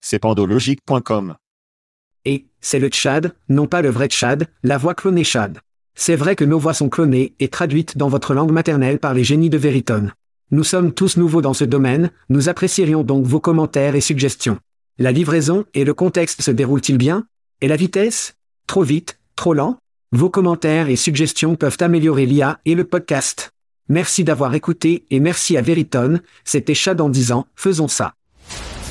C'est pandologique.com. Et, c'est le Tchad, non pas le vrai Tchad, la voix clonée Chad. C'est vrai que nos voix sont clonées et traduites dans votre langue maternelle par les génies de Veritone. Nous sommes tous nouveaux dans ce domaine, nous apprécierions donc vos commentaires et suggestions. La livraison et le contexte se déroulent-ils bien? Et la vitesse? Trop vite? Trop lent? Vos commentaires et suggestions peuvent améliorer l'IA et le podcast. Merci d'avoir écouté et merci à Veritone, c'était Chad en disant, faisons ça.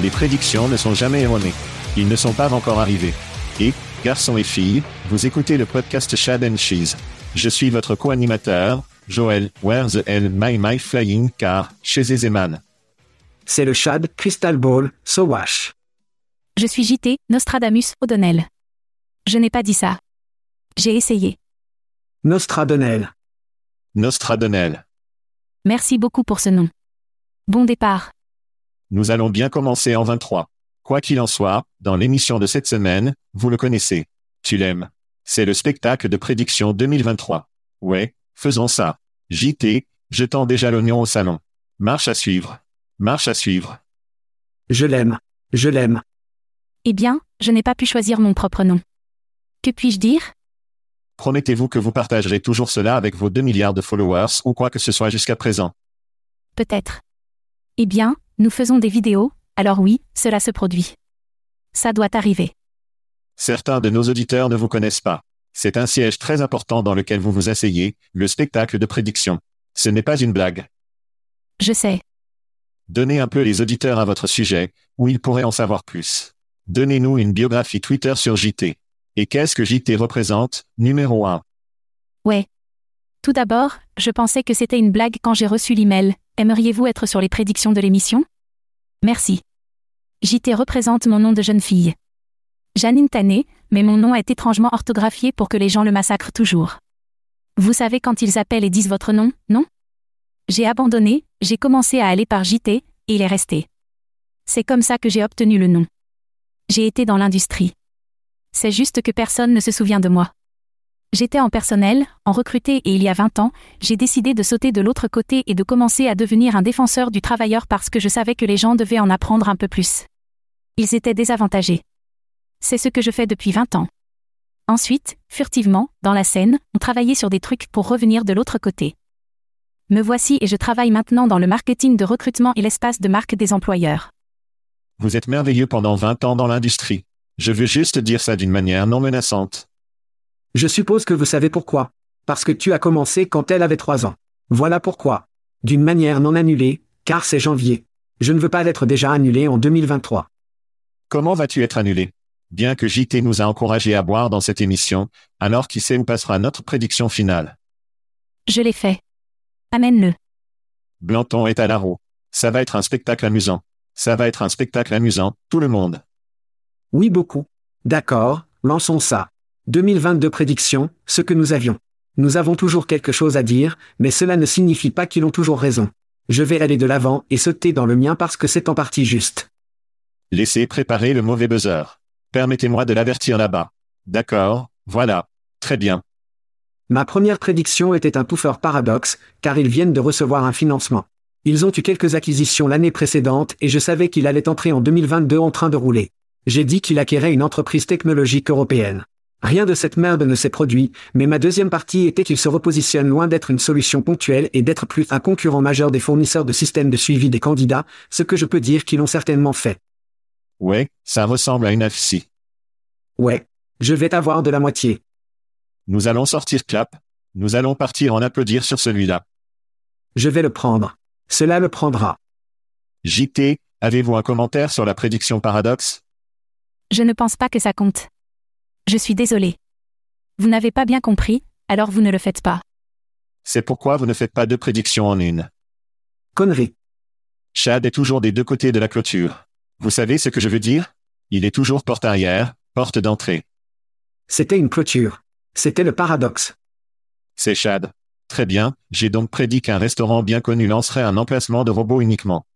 Les prédictions ne sont jamais erronées. Ils ne sont pas encore arrivés. Et, garçons et filles, vous écoutez le podcast Chad and Cheese. Je suis votre co-animateur, Joël, Where's the Hell My My Flying Car, chez Ezeman. C'est le Chad Crystal Ball, Sowash. Je suis JT, Nostradamus, O'Donnell. Je n'ai pas dit ça. J'ai essayé. Nostradonel. Nostradonel. Merci beaucoup pour ce nom. Bon départ. Nous allons bien commencer en 23. Quoi qu'il en soit, dans l'émission de cette semaine, vous le connaissez. Tu l'aimes. C'est le spectacle de prédiction 2023. Ouais, faisons ça. JT, je tends déjà l'oignon au salon. Marche à suivre. Marche à suivre. Je l'aime. Je l'aime. Eh bien, je n'ai pas pu choisir mon propre nom. Que puis-je dire? Promettez-vous que vous partagerez toujours cela avec vos 2 milliards de followers ou quoi que ce soit jusqu'à présent. Peut-être. Eh bien, nous faisons des vidéos, alors oui, cela se produit. Ça doit arriver. Certains de nos auditeurs ne vous connaissent pas. C'est un siège très important dans lequel vous vous asseyez, le spectacle de prédiction. Ce n'est pas une blague. Je sais. Donnez un peu les auditeurs à votre sujet, où ils pourraient en savoir plus. Donnez-nous une biographie Twitter sur JT. Et qu'est-ce que JT représente, numéro 1 Ouais. Tout d'abord, je pensais que c'était une blague quand j'ai reçu l'email. Aimeriez-vous être sur les prédictions de l'émission? Merci. JT représente mon nom de jeune fille. Janine Tané, mais mon nom est étrangement orthographié pour que les gens le massacrent toujours. Vous savez quand ils appellent et disent votre nom, non? J'ai abandonné, j'ai commencé à aller par JT, et il est resté. C'est comme ça que j'ai obtenu le nom. J'ai été dans l'industrie. C'est juste que personne ne se souvient de moi. J'étais en personnel, en recruté et il y a 20 ans, j'ai décidé de sauter de l'autre côté et de commencer à devenir un défenseur du travailleur parce que je savais que les gens devaient en apprendre un peu plus. Ils étaient désavantagés. C'est ce que je fais depuis 20 ans. Ensuite, furtivement, dans la scène, on travaillait sur des trucs pour revenir de l'autre côté. Me voici et je travaille maintenant dans le marketing de recrutement et l'espace de marque des employeurs. Vous êtes merveilleux pendant 20 ans dans l'industrie. Je veux juste dire ça d'une manière non menaçante. Je suppose que vous savez pourquoi. Parce que tu as commencé quand elle avait trois ans. Voilà pourquoi. D'une manière non annulée, car c'est janvier. Je ne veux pas être déjà annulé en 2023. Comment vas-tu être annulé? Bien que JT nous a encouragés à boire dans cette émission, alors qui sait où passera notre prédiction finale Je l'ai fait. Amène-le. Blanton est à l'aro. Ça va être un spectacle amusant. Ça va être un spectacle amusant, tout le monde. Oui beaucoup. D'accord, lançons ça. 2022 prédictions, ce que nous avions. Nous avons toujours quelque chose à dire, mais cela ne signifie pas qu'ils ont toujours raison. Je vais aller de l'avant et sauter dans le mien parce que c'est en partie juste. Laissez préparer le mauvais buzzer. Permettez-moi de l'avertir là-bas. D'accord, voilà. Très bien. Ma première prédiction était un pouffeur paradoxe, car ils viennent de recevoir un financement. Ils ont eu quelques acquisitions l'année précédente et je savais qu'il allait entrer en 2022 en train de rouler. J'ai dit qu'il acquérait une entreprise technologique européenne. Rien de cette merde ne s'est produit, mais ma deuxième partie était qu'il se repositionne loin d'être une solution ponctuelle et d'être plus un concurrent majeur des fournisseurs de systèmes de suivi des candidats, ce que je peux dire qu'ils l'ont certainement fait. Ouais, ça ressemble à une FC. Ouais. Je vais t'avoir de la moitié. Nous allons sortir clap. Nous allons partir en applaudir sur celui-là. Je vais le prendre. Cela le prendra. JT, avez-vous un commentaire sur la prédiction paradoxe Je ne pense pas que ça compte. Je suis désolé. Vous n'avez pas bien compris, alors vous ne le faites pas. C'est pourquoi vous ne faites pas deux prédictions en une. Connerie. Chad est toujours des deux côtés de la clôture. Vous savez ce que je veux dire? Il est toujours porte arrière, porte d'entrée. C'était une clôture. C'était le paradoxe. C'est Chad. Très bien, j'ai donc prédit qu'un restaurant bien connu lancerait un emplacement de robots uniquement.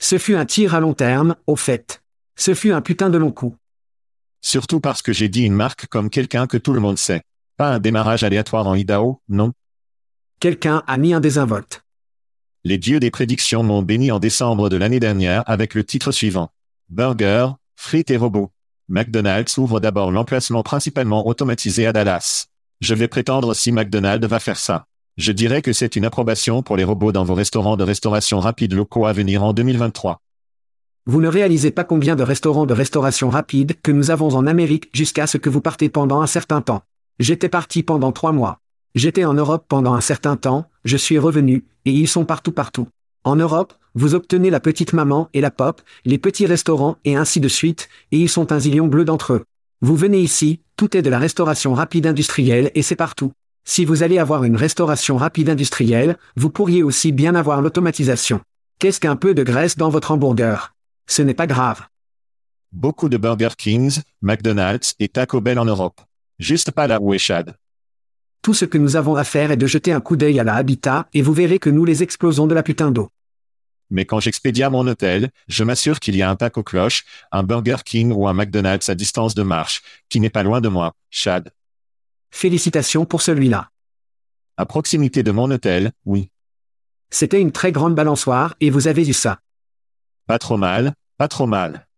Ce fut un tir à long terme, au fait. Ce fut un putain de long coup. Surtout parce que j'ai dit une marque comme quelqu'un que tout le monde sait. Pas un démarrage aléatoire en Idaho, non. Quelqu'un a mis un désinvolte. Les dieux des prédictions m'ont béni en décembre de l'année dernière avec le titre suivant. Burger, frites et robots. McDonald's ouvre d'abord l'emplacement principalement automatisé à Dallas. Je vais prétendre si McDonald's va faire ça. Je dirais que c'est une approbation pour les robots dans vos restaurants de restauration rapide locaux à venir en 2023. Vous ne réalisez pas combien de restaurants de restauration rapide que nous avons en Amérique jusqu'à ce que vous partez pendant un certain temps. J'étais parti pendant trois mois. J'étais en Europe pendant un certain temps, je suis revenu, et ils sont partout partout. En Europe, vous obtenez la petite maman et la pop, les petits restaurants et ainsi de suite, et ils sont un zillion bleu d'entre eux. Vous venez ici, tout est de la restauration rapide industrielle et c'est partout. Si vous allez avoir une restauration rapide industrielle, vous pourriez aussi bien avoir l'automatisation. Qu'est-ce qu'un peu de graisse dans votre hamburger? Ce n'est pas grave. Beaucoup de Burger Kings, McDonald's et Taco Bell en Europe. Juste pas là où est Chad. Tout ce que nous avons à faire est de jeter un coup d'œil à la habitat et vous verrez que nous les explosons de la putain d'eau. Mais quand j'expédie à mon hôtel, je m'assure qu'il y a un taco cloche, un Burger King ou un McDonald's à distance de marche, qui n'est pas loin de moi, Chad. Félicitations pour celui-là. À proximité de mon hôtel, oui. C'était une très grande balançoire et vous avez eu ça. Pas trop mal, pas trop mal.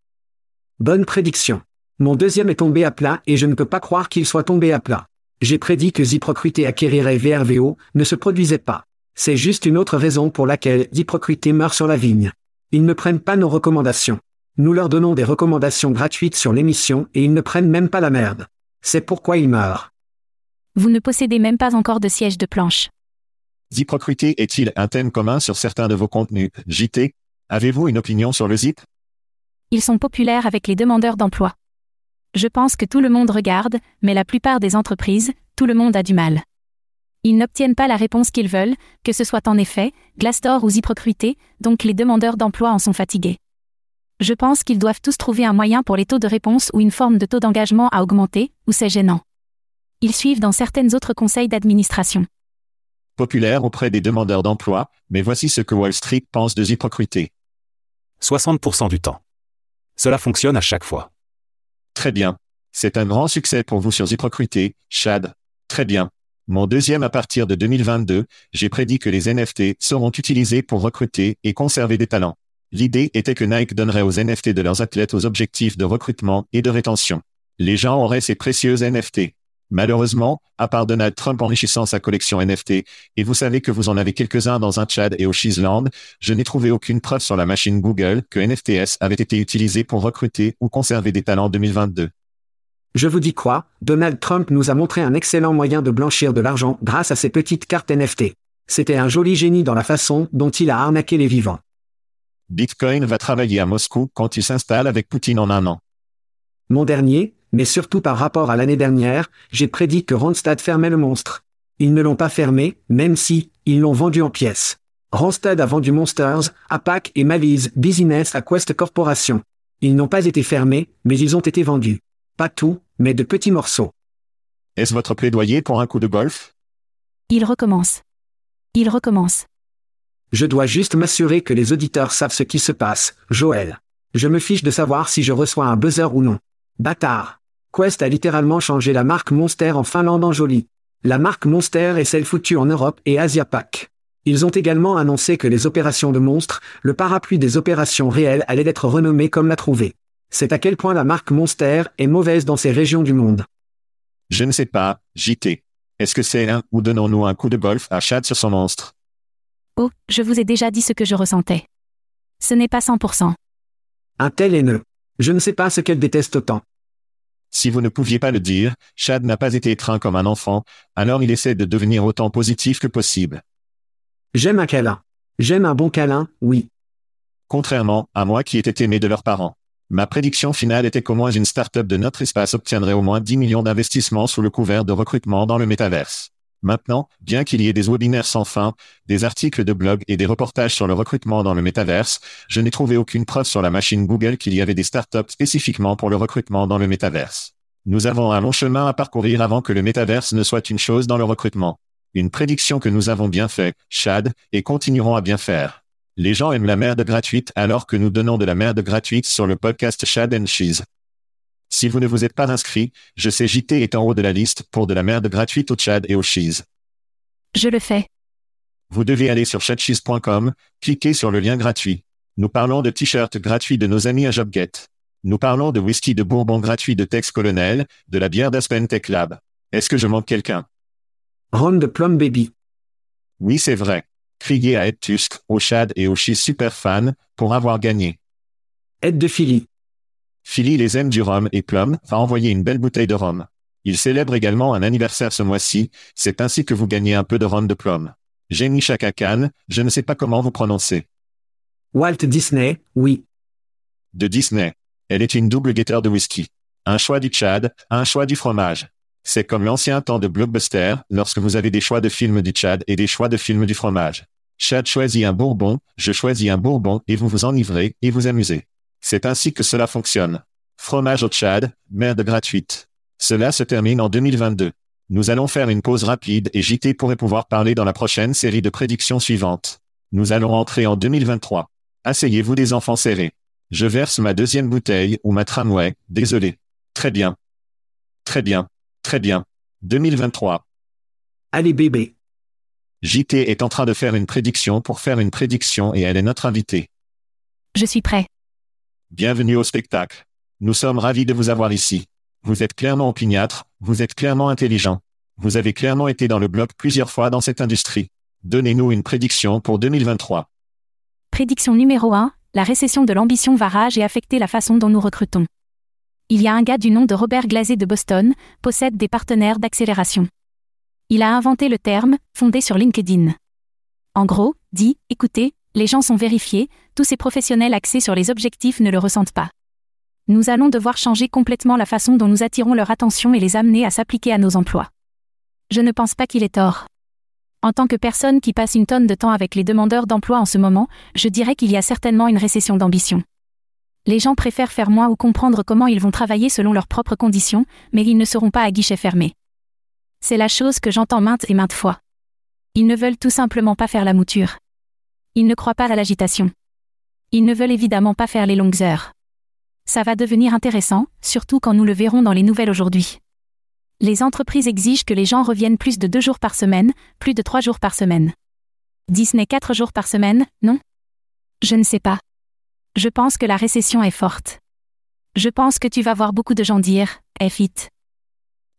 Bonne prédiction. Mon deuxième est tombé à plat et je ne peux pas croire qu'il soit tombé à plat. J'ai prédit que Ziprocrité acquérirait VRVO, ne se produisait pas. C'est juste une autre raison pour laquelle Ziprocrité meurt sur la vigne. Ils ne prennent pas nos recommandations. Nous leur donnons des recommandations gratuites sur l'émission et ils ne prennent même pas la merde. C'est pourquoi ils meurent. Vous ne possédez même pas encore de siège de planche. Ziprocrité est-il un thème commun sur certains de vos contenus, JT Avez-vous une opinion sur le ZIP Ils sont populaires avec les demandeurs d'emploi. Je pense que tout le monde regarde, mais la plupart des entreprises, tout le monde a du mal. Ils n'obtiennent pas la réponse qu'ils veulent, que ce soit en effet, Glassdoor ou Ziprocrité, donc les demandeurs d'emploi en sont fatigués. Je pense qu'ils doivent tous trouver un moyen pour les taux de réponse ou une forme de taux d'engagement à augmenter, ou c'est gênant. Ils suivent dans certaines autres conseils d'administration. Populaire auprès des demandeurs d'emploi, mais voici ce que Wall Street pense de Ziprocrité. 60% du temps. Cela fonctionne à chaque fois. Très bien. C'est un grand succès pour vous sur Ziprocrité, Chad. Très bien. Mon deuxième à partir de 2022, j'ai prédit que les NFT seront utilisés pour recruter et conserver des talents. L'idée était que Nike donnerait aux NFT de leurs athlètes aux objectifs de recrutement et de rétention. Les gens auraient ces précieuses NFT. Malheureusement, à part Donald Trump enrichissant sa collection NFT, et vous savez que vous en avez quelques-uns dans un Chad et au Cheeseland, je n'ai trouvé aucune preuve sur la machine Google que NFTS avait été utilisé pour recruter ou conserver des talents 2022. Je vous dis quoi, Donald Trump nous a montré un excellent moyen de blanchir de l'argent grâce à ses petites cartes NFT. C'était un joli génie dans la façon dont il a arnaqué les vivants. Bitcoin va travailler à Moscou quand il s'installe avec Poutine en un an. Mon dernier, mais surtout par rapport à l'année dernière, j'ai prédit que Randstad fermait le monstre. Ils ne l'ont pas fermé, même si, ils l'ont vendu en pièces. Randstad a vendu Monsters, APAC et Malise Business à Quest Corporation. Ils n'ont pas été fermés, mais ils ont été vendus. Pas tout, mais de petits morceaux. Est-ce votre plaidoyer pour un coup de golf? Il recommence. Il recommence. Je dois juste m'assurer que les auditeurs savent ce qui se passe, Joël. Je me fiche de savoir si je reçois un buzzer ou non. Bâtard. Quest a littéralement changé la marque Monster en Finlande en joli. La marque Monster est celle foutue en Europe et Asia Pac. Ils ont également annoncé que les opérations de monstres, le parapluie des opérations réelles allait être renommé comme l'a trouvé. C'est à quel point la marque Monster est mauvaise dans ces régions du monde. Je ne sais pas, JT. Est-ce que c'est un ou donnons-nous un coup de golf à Chad sur son monstre? Oh, je vous ai déjà dit ce que je ressentais. Ce n'est pas 100%. Un tel haineux. Je ne sais pas ce qu'elle déteste autant. Si vous ne pouviez pas le dire, Chad n'a pas été étreint comme un enfant, alors il essaie de devenir autant positif que possible. J'aime un câlin. J'aime un bon câlin, oui. Contrairement à moi qui étais aimé de leurs parents. Ma prédiction finale était qu'au moins une start-up de notre espace obtiendrait au moins 10 millions d'investissements sous le couvert de recrutement dans le métaverse. Maintenant, bien qu'il y ait des webinaires sans fin, des articles de blog et des reportages sur le recrutement dans le métaverse, je n'ai trouvé aucune preuve sur la machine Google qu'il y avait des startups spécifiquement pour le recrutement dans le métaverse. Nous avons un long chemin à parcourir avant que le métaverse ne soit une chose dans le recrutement. Une prédiction que nous avons bien fait, Chad, et continuerons à bien faire. Les gens aiment la merde gratuite alors que nous donnons de la merde gratuite sur le podcast Chad and Cheese. Si vous ne vous êtes pas inscrit, je sais JT est en haut de la liste pour de la merde gratuite au Chad et au Cheese. Je le fais. Vous devez aller sur chatcheese.com, cliquez sur le lien gratuit. Nous parlons de t-shirts gratuits de nos amis à JobGet. Nous parlons de whisky de bourbon gratuit de Tex Colonel, de la bière d'Aspen Tech Lab. Est-ce que je manque quelqu'un? Ron de Plum Baby. Oui, c'est vrai. Criez à Ed Tusk, au Chad et au Cheese super fan, pour avoir gagné. Aide de Philly. Philly les aime du rhum et Plum va envoyer une belle bouteille de rhum. Il célèbre également un anniversaire ce mois-ci, c'est ainsi que vous gagnez un peu de rhum de Plum. Jenny Chaka Khan, je ne sais pas comment vous prononcez. Walt Disney, oui. De Disney. Elle est une double guetteur de whisky. Un choix du Tchad, un choix du fromage. C'est comme l'ancien temps de Blockbuster, lorsque vous avez des choix de films du Tchad et des choix de films du fromage. Chad choisit un bourbon, je choisis un bourbon et vous vous enivrez et vous amusez. C'est ainsi que cela fonctionne. Fromage au Tchad, merde gratuite. Cela se termine en 2022. Nous allons faire une pause rapide et JT pourrait pouvoir parler dans la prochaine série de prédictions suivantes. Nous allons entrer en 2023. Asseyez-vous des enfants serrés. Je verse ma deuxième bouteille ou ma tramway, désolé. Très bien. Très bien. Très bien. 2023. Allez bébé. JT est en train de faire une prédiction pour faire une prédiction et elle est notre invitée. Je suis prêt. Bienvenue au spectacle. Nous sommes ravis de vous avoir ici. Vous êtes clairement opiniâtre, vous êtes clairement intelligent. Vous avez clairement été dans le bloc plusieurs fois dans cette industrie. Donnez-nous une prédiction pour 2023. Prédiction numéro 1, la récession de l'ambition va rage et affecter la façon dont nous recrutons. Il y a un gars du nom de Robert Glazé de Boston, possède des partenaires d'accélération. Il a inventé le terme, fondé sur LinkedIn. En gros, dit, écoutez, les gens sont vérifiés, tous ces professionnels axés sur les objectifs ne le ressentent pas. Nous allons devoir changer complètement la façon dont nous attirons leur attention et les amener à s'appliquer à nos emplois. Je ne pense pas qu'il ait tort. En tant que personne qui passe une tonne de temps avec les demandeurs d'emploi en ce moment, je dirais qu'il y a certainement une récession d'ambition. Les gens préfèrent faire moins ou comprendre comment ils vont travailler selon leurs propres conditions, mais ils ne seront pas à guichet fermé. C'est la chose que j'entends maintes et maintes fois. Ils ne veulent tout simplement pas faire la mouture. Ils ne croient pas à l'agitation. Ils ne veulent évidemment pas faire les longues heures. Ça va devenir intéressant, surtout quand nous le verrons dans les nouvelles aujourd'hui. Les entreprises exigent que les gens reviennent plus de deux jours par semaine, plus de trois jours par semaine. Disney quatre jours par semaine, non? Je ne sais pas. Je pense que la récession est forte. Je pense que tu vas voir beaucoup de gens dire, F it.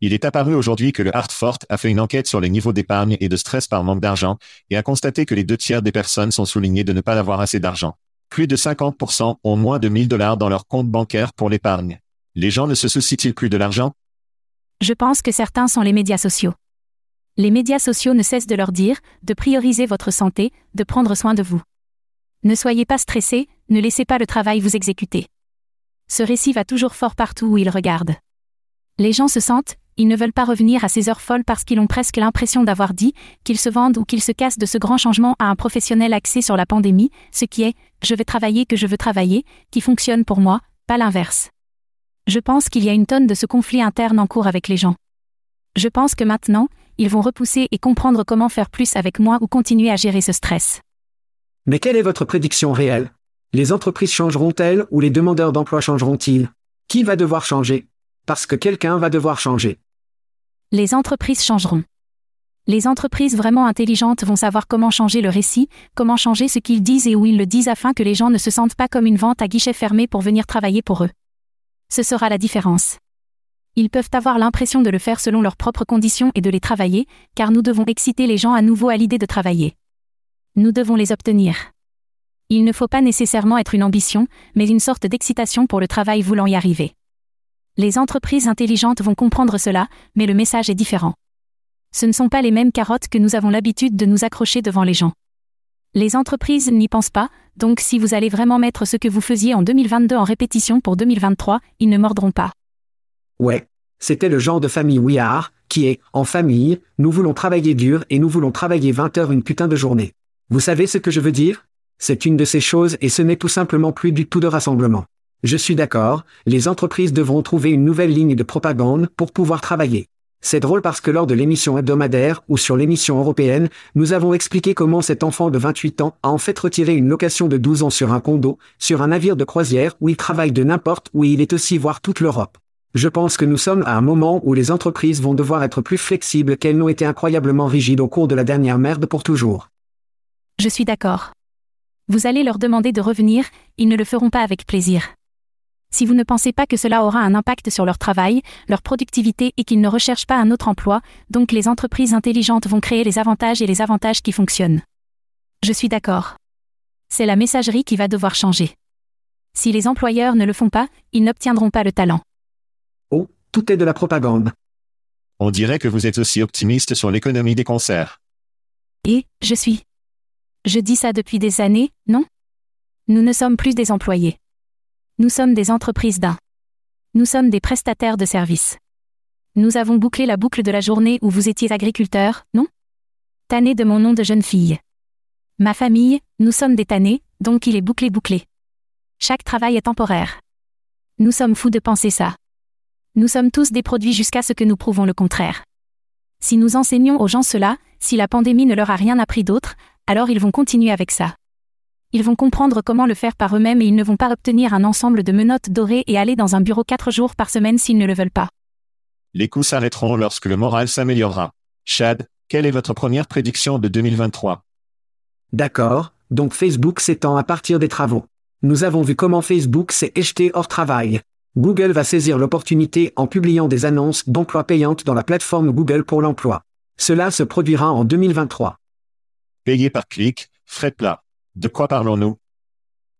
Il est apparu aujourd'hui que le Hartford a fait une enquête sur les niveaux d'épargne et de stress par manque d'argent, et a constaté que les deux tiers des personnes sont soulignées de ne pas avoir assez d'argent. Plus de 50% ont moins de 1000 dollars dans leur compte bancaire pour l'épargne. Les gens ne se soucient-ils plus de l'argent? Je pense que certains sont les médias sociaux. Les médias sociaux ne cessent de leur dire de prioriser votre santé, de prendre soin de vous. Ne soyez pas stressés, ne laissez pas le travail vous exécuter. Ce récit va toujours fort partout où ils regardent. Les gens se sentent, ils ne veulent pas revenir à ces heures folles parce qu'ils ont presque l'impression d'avoir dit, qu'ils se vendent ou qu'ils se cassent de ce grand changement à un professionnel axé sur la pandémie, ce qui est, je vais travailler que je veux travailler, qui fonctionne pour moi, pas l'inverse. Je pense qu'il y a une tonne de ce conflit interne en cours avec les gens. Je pense que maintenant, ils vont repousser et comprendre comment faire plus avec moi ou continuer à gérer ce stress. Mais quelle est votre prédiction réelle? Les entreprises changeront-elles ou les demandeurs d'emploi changeront-ils? Qui va devoir changer? Parce que quelqu'un va devoir changer. Les entreprises changeront. Les entreprises vraiment intelligentes vont savoir comment changer le récit, comment changer ce qu'ils disent et où ils le disent afin que les gens ne se sentent pas comme une vente à guichet fermé pour venir travailler pour eux. Ce sera la différence. Ils peuvent avoir l'impression de le faire selon leurs propres conditions et de les travailler, car nous devons exciter les gens à nouveau à l'idée de travailler. Nous devons les obtenir. Il ne faut pas nécessairement être une ambition, mais une sorte d'excitation pour le travail voulant y arriver. Les entreprises intelligentes vont comprendre cela, mais le message est différent ce ne sont pas les mêmes carottes que nous avons l'habitude de nous accrocher devant les gens. Les entreprises n'y pensent pas, donc si vous allez vraiment mettre ce que vous faisiez en 2022 en répétition pour 2023, ils ne mordront pas. Ouais. C'était le genre de famille We Are, qui est, en famille, nous voulons travailler dur et nous voulons travailler 20 heures une putain de journée. Vous savez ce que je veux dire? C'est une de ces choses et ce n'est tout simplement plus du tout de rassemblement. Je suis d'accord, les entreprises devront trouver une nouvelle ligne de propagande pour pouvoir travailler. C'est drôle parce que lors de l'émission hebdomadaire ou sur l'émission européenne, nous avons expliqué comment cet enfant de 28 ans a en fait retiré une location de 12 ans sur un condo, sur un navire de croisière où il travaille de n'importe où il est aussi voir toute l'Europe. Je pense que nous sommes à un moment où les entreprises vont devoir être plus flexibles qu'elles n'ont été incroyablement rigides au cours de la dernière merde pour toujours. Je suis d'accord. Vous allez leur demander de revenir, ils ne le feront pas avec plaisir si vous ne pensez pas que cela aura un impact sur leur travail, leur productivité et qu'ils ne recherchent pas un autre emploi, donc les entreprises intelligentes vont créer les avantages et les avantages qui fonctionnent. Je suis d'accord. C'est la messagerie qui va devoir changer. Si les employeurs ne le font pas, ils n'obtiendront pas le talent. Oh, tout est de la propagande. On dirait que vous êtes aussi optimiste sur l'économie des concerts. Et, je suis. Je dis ça depuis des années, non? Nous ne sommes plus des employés. Nous sommes des entreprises d'un. Nous sommes des prestataires de services. Nous avons bouclé la boucle de la journée où vous étiez agriculteur, non? Tanné de mon nom de jeune fille. Ma famille, nous sommes des tannés, donc il est bouclé bouclé. Chaque travail est temporaire. Nous sommes fous de penser ça. Nous sommes tous des produits jusqu'à ce que nous prouvons le contraire. Si nous enseignons aux gens cela, si la pandémie ne leur a rien appris d'autre, alors ils vont continuer avec ça. Ils vont comprendre comment le faire par eux-mêmes et ils ne vont pas obtenir un ensemble de menottes dorées et aller dans un bureau quatre jours par semaine s'ils ne le veulent pas. Les coûts s'arrêteront lorsque le moral s'améliorera. Chad, quelle est votre première prédiction de 2023 D'accord, donc Facebook s'étend à partir des travaux. Nous avons vu comment Facebook s'est jeté hors travail. Google va saisir l'opportunité en publiant des annonces d'emploi payantes dans la plateforme Google pour l'emploi. Cela se produira en 2023. Payé par clic, frais plat. De quoi parlons-nous?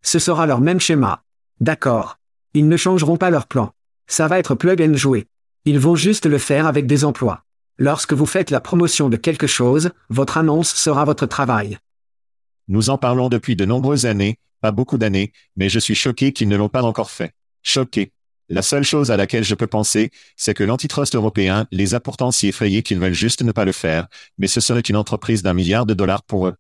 Ce sera leur même schéma. D'accord. Ils ne changeront pas leur plan. Ça va être plug and jouer. Ils vont juste le faire avec des emplois. Lorsque vous faites la promotion de quelque chose, votre annonce sera votre travail. Nous en parlons depuis de nombreuses années, pas beaucoup d'années, mais je suis choqué qu'ils ne l'ont pas encore fait. Choqué. La seule chose à laquelle je peux penser, c'est que l'antitrust européen les a pourtant si effrayés qu'ils veulent juste ne pas le faire, mais ce serait une entreprise d'un milliard de dollars pour eux.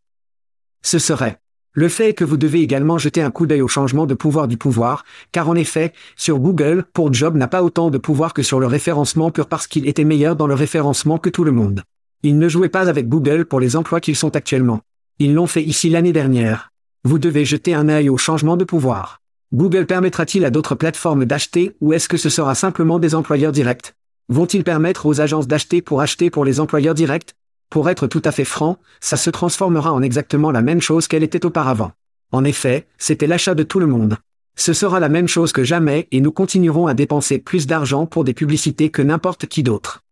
Ce serait. Le fait est que vous devez également jeter un coup d'œil au changement de pouvoir du pouvoir, car en effet, sur Google, pour Job n'a pas autant de pouvoir que sur le référencement pur parce qu'il était meilleur dans le référencement que tout le monde. Il ne jouait pas avec Google pour les emplois qu'ils sont actuellement. Ils l'ont fait ici l'année dernière. Vous devez jeter un œil au changement de pouvoir. Google permettra-t-il à d'autres plateformes d'acheter ou est-ce que ce sera simplement des employeurs directs? Vont-ils permettre aux agences d'acheter pour acheter pour les employeurs directs? Pour être tout à fait franc, ça se transformera en exactement la même chose qu'elle était auparavant. En effet, c'était l'achat de tout le monde. Ce sera la même chose que jamais et nous continuerons à dépenser plus d'argent pour des publicités que n'importe qui d'autre.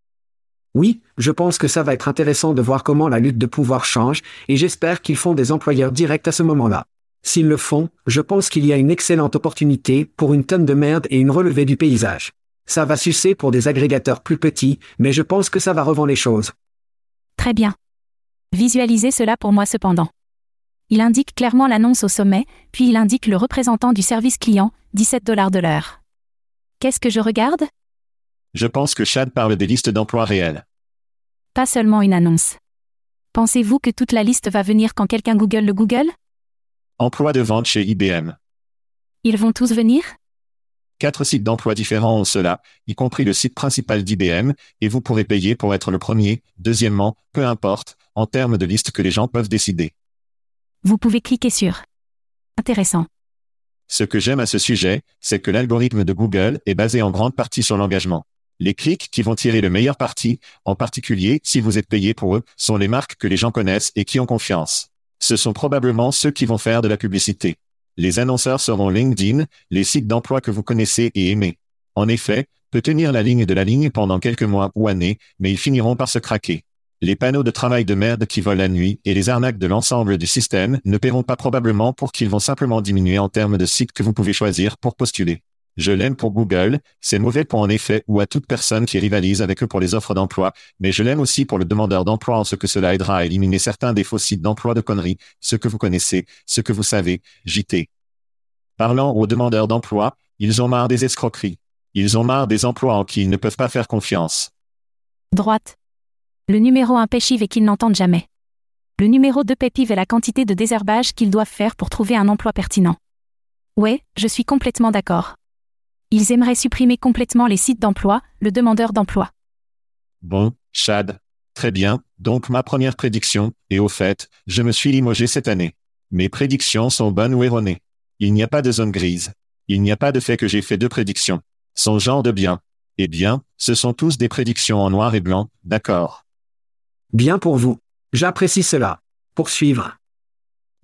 Oui, je pense que ça va être intéressant de voir comment la lutte de pouvoir change, et j'espère qu'ils font des employeurs directs à ce moment-là. S'ils le font, je pense qu'il y a une excellente opportunité pour une tonne de merde et une relevée du paysage. Ça va sucer pour des agrégateurs plus petits, mais je pense que ça va revendre les choses. Très bien. Visualisez cela pour moi cependant. Il indique clairement l'annonce au sommet, puis il indique le représentant du service client, 17 dollars de l'heure. Qu'est-ce que je regarde? Je pense que Chad parle des listes d'emplois réels. Pas seulement une annonce. Pensez-vous que toute la liste va venir quand quelqu'un Google le Google? Emploi de vente chez IBM. Ils vont tous venir? Quatre sites d'emploi différents ont cela, y compris le site principal d'IBM, et vous pourrez payer pour être le premier. Deuxièmement, peu importe, en termes de liste que les gens peuvent décider. Vous pouvez cliquer sur. Intéressant. Ce que j'aime à ce sujet, c'est que l'algorithme de Google est basé en grande partie sur l'engagement. Les clics qui vont tirer le meilleur parti, en particulier si vous êtes payé pour eux, sont les marques que les gens connaissent et qui ont confiance. Ce sont probablement ceux qui vont faire de la publicité. Les annonceurs seront LinkedIn, les sites d'emploi que vous connaissez et aimez. En effet, peut tenir la ligne de la ligne pendant quelques mois ou années, mais ils finiront par se craquer. Les panneaux de travail de merde qui volent la nuit et les arnaques de l'ensemble du système ne paieront pas probablement pour qu'ils vont simplement diminuer en termes de sites que vous pouvez choisir pour postuler. Je l'aime pour Google, c'est mauvais pour en effet ou à toute personne qui rivalise avec eux pour les offres d'emploi, mais je l'aime aussi pour le demandeur d'emploi en ce que cela aidera à éliminer certains des faux sites d'emploi de conneries, ce que vous connaissez, ce que vous savez, JT. Parlant aux demandeurs d'emploi, ils ont marre des escroqueries. Ils ont marre des emplois en qui ils ne peuvent pas faire confiance. Droite. Le numéro 1 péchive et qu'ils n'entendent jamais. Le numéro 2 pépive est la quantité de désherbage qu'ils doivent faire pour trouver un emploi pertinent. Ouais, je suis complètement d'accord. Ils aimeraient supprimer complètement les sites d'emploi, le demandeur d'emploi. Bon, Chad. Très bien, donc ma première prédiction, et au fait, je me suis limogé cette année. Mes prédictions sont bonnes ou erronées. Il n'y a pas de zone grise. Il n'y a pas de fait que j'ai fait deux prédictions. Son genre de bien. Eh bien, ce sont tous des prédictions en noir et blanc, d'accord. Bien pour vous. J'apprécie cela. Poursuivre.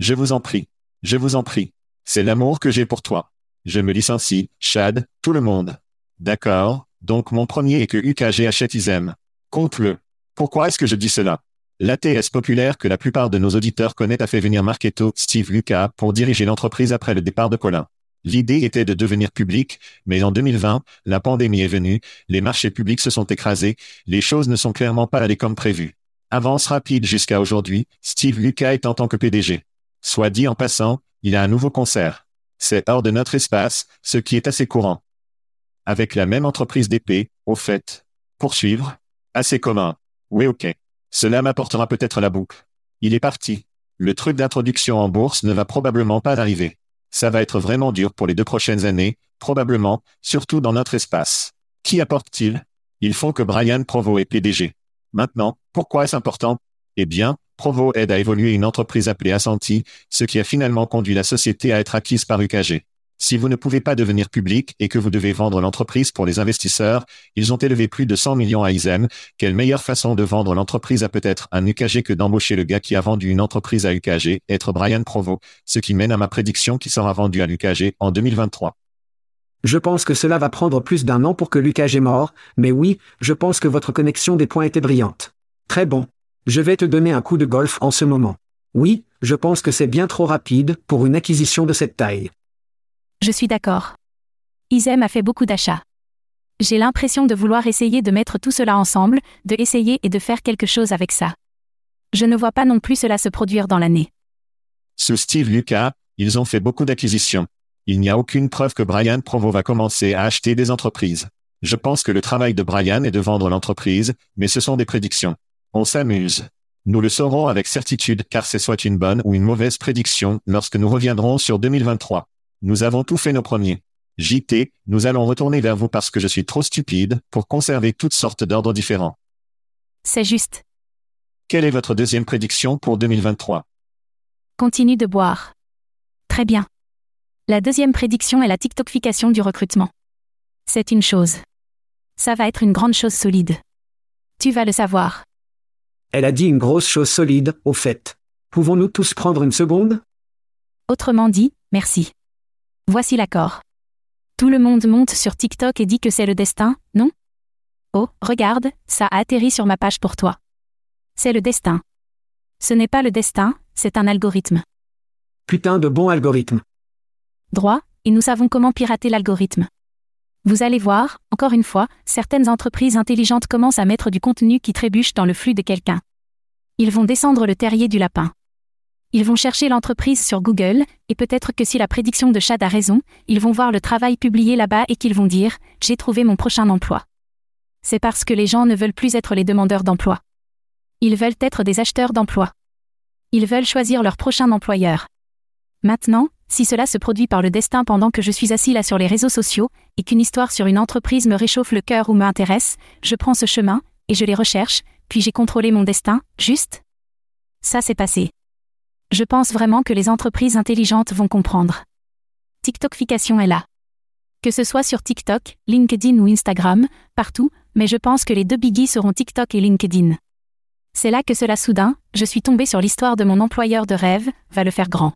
Je vous en prie. Je vous en prie. C'est l'amour que j'ai pour toi. Je me licencie, Chad, tout le monde. D'accord, donc mon premier est que UKG achète Isem. Compte-le. Pourquoi est-ce que je dis cela? L'ATS populaire que la plupart de nos auditeurs connaissent a fait venir Marketo, Steve Lucas, pour diriger l'entreprise après le départ de Colin. L'idée était de devenir public, mais en 2020, la pandémie est venue, les marchés publics se sont écrasés, les choses ne sont clairement pas allées comme prévu. Avance rapide jusqu'à aujourd'hui, Steve Lucas est en tant que PDG. Soit dit en passant, il a un nouveau concert. C'est hors de notre espace, ce qui est assez courant. Avec la même entreprise d'épée, au fait. Poursuivre Assez commun. Oui ok. Cela m'apportera peut-être la boucle. Il est parti. Le truc d'introduction en bourse ne va probablement pas arriver. Ça va être vraiment dur pour les deux prochaines années, probablement, surtout dans notre espace. Qui apporte-t-il? Ils font que Brian Provo est PDG. Maintenant, pourquoi est-ce important? Eh bien, Provo aide à évoluer une entreprise appelée Ascenti, ce qui a finalement conduit la société à être acquise par UKG. Si vous ne pouvez pas devenir public et que vous devez vendre l'entreprise pour les investisseurs, ils ont élevé plus de 100 millions à ISEM. Quelle meilleure façon de vendre l'entreprise à peut-être un UKG que d'embaucher le gars qui a vendu une entreprise à UKG, être Brian Provo, ce qui mène à ma prédiction qui sera vendue à l'UKG en 2023. Je pense que cela va prendre plus d'un an pour que l'UKG mort, mais oui, je pense que votre connexion des points était brillante. Très bon. Je vais te donner un coup de golf en ce moment. Oui, je pense que c'est bien trop rapide pour une acquisition de cette taille. Je suis d'accord. Isem a fait beaucoup d'achats. J'ai l'impression de vouloir essayer de mettre tout cela ensemble, de essayer et de faire quelque chose avec ça. Je ne vois pas non plus cela se produire dans l'année. Sous Steve Lucas, ils ont fait beaucoup d'acquisitions. Il n'y a aucune preuve que Brian Provo va commencer à acheter des entreprises. Je pense que le travail de Brian est de vendre l'entreprise, mais ce sont des prédictions. On s'amuse. Nous le saurons avec certitude car c'est soit une bonne ou une mauvaise prédiction lorsque nous reviendrons sur 2023. Nous avons tout fait nos premiers. JT, nous allons retourner vers vous parce que je suis trop stupide pour conserver toutes sortes d'ordres différents. C'est juste. Quelle est votre deuxième prédiction pour 2023 Continue de boire. Très bien. La deuxième prédiction est la TikTokification du recrutement. C'est une chose. Ça va être une grande chose solide. Tu vas le savoir. Elle a dit une grosse chose solide, au fait. Pouvons-nous tous prendre une seconde? Autrement dit, merci. Voici l'accord. Tout le monde monte sur TikTok et dit que c'est le destin, non? Oh, regarde, ça a atterri sur ma page pour toi. C'est le destin. Ce n'est pas le destin, c'est un algorithme. Putain de bon algorithme. Droit, et nous savons comment pirater l'algorithme. Vous allez voir, encore une fois, certaines entreprises intelligentes commencent à mettre du contenu qui trébuche dans le flux de quelqu'un. Ils vont descendre le terrier du lapin. Ils vont chercher l'entreprise sur Google, et peut-être que si la prédiction de Chad a raison, ils vont voir le travail publié là-bas et qu'ils vont dire ⁇ J'ai trouvé mon prochain emploi ⁇ C'est parce que les gens ne veulent plus être les demandeurs d'emploi. Ils veulent être des acheteurs d'emploi. Ils veulent choisir leur prochain employeur. Maintenant, si cela se produit par le destin pendant que je suis assis là sur les réseaux sociaux, et qu'une histoire sur une entreprise me réchauffe le cœur ou m'intéresse, je prends ce chemin, et je les recherche, puis j'ai contrôlé mon destin, juste? Ça s'est passé. Je pense vraiment que les entreprises intelligentes vont comprendre. TikTokification est là. Que ce soit sur TikTok, LinkedIn ou Instagram, partout, mais je pense que les deux biggies seront TikTok et LinkedIn. C'est là que cela soudain, je suis tombé sur l'histoire de mon employeur de rêve, va le faire grand.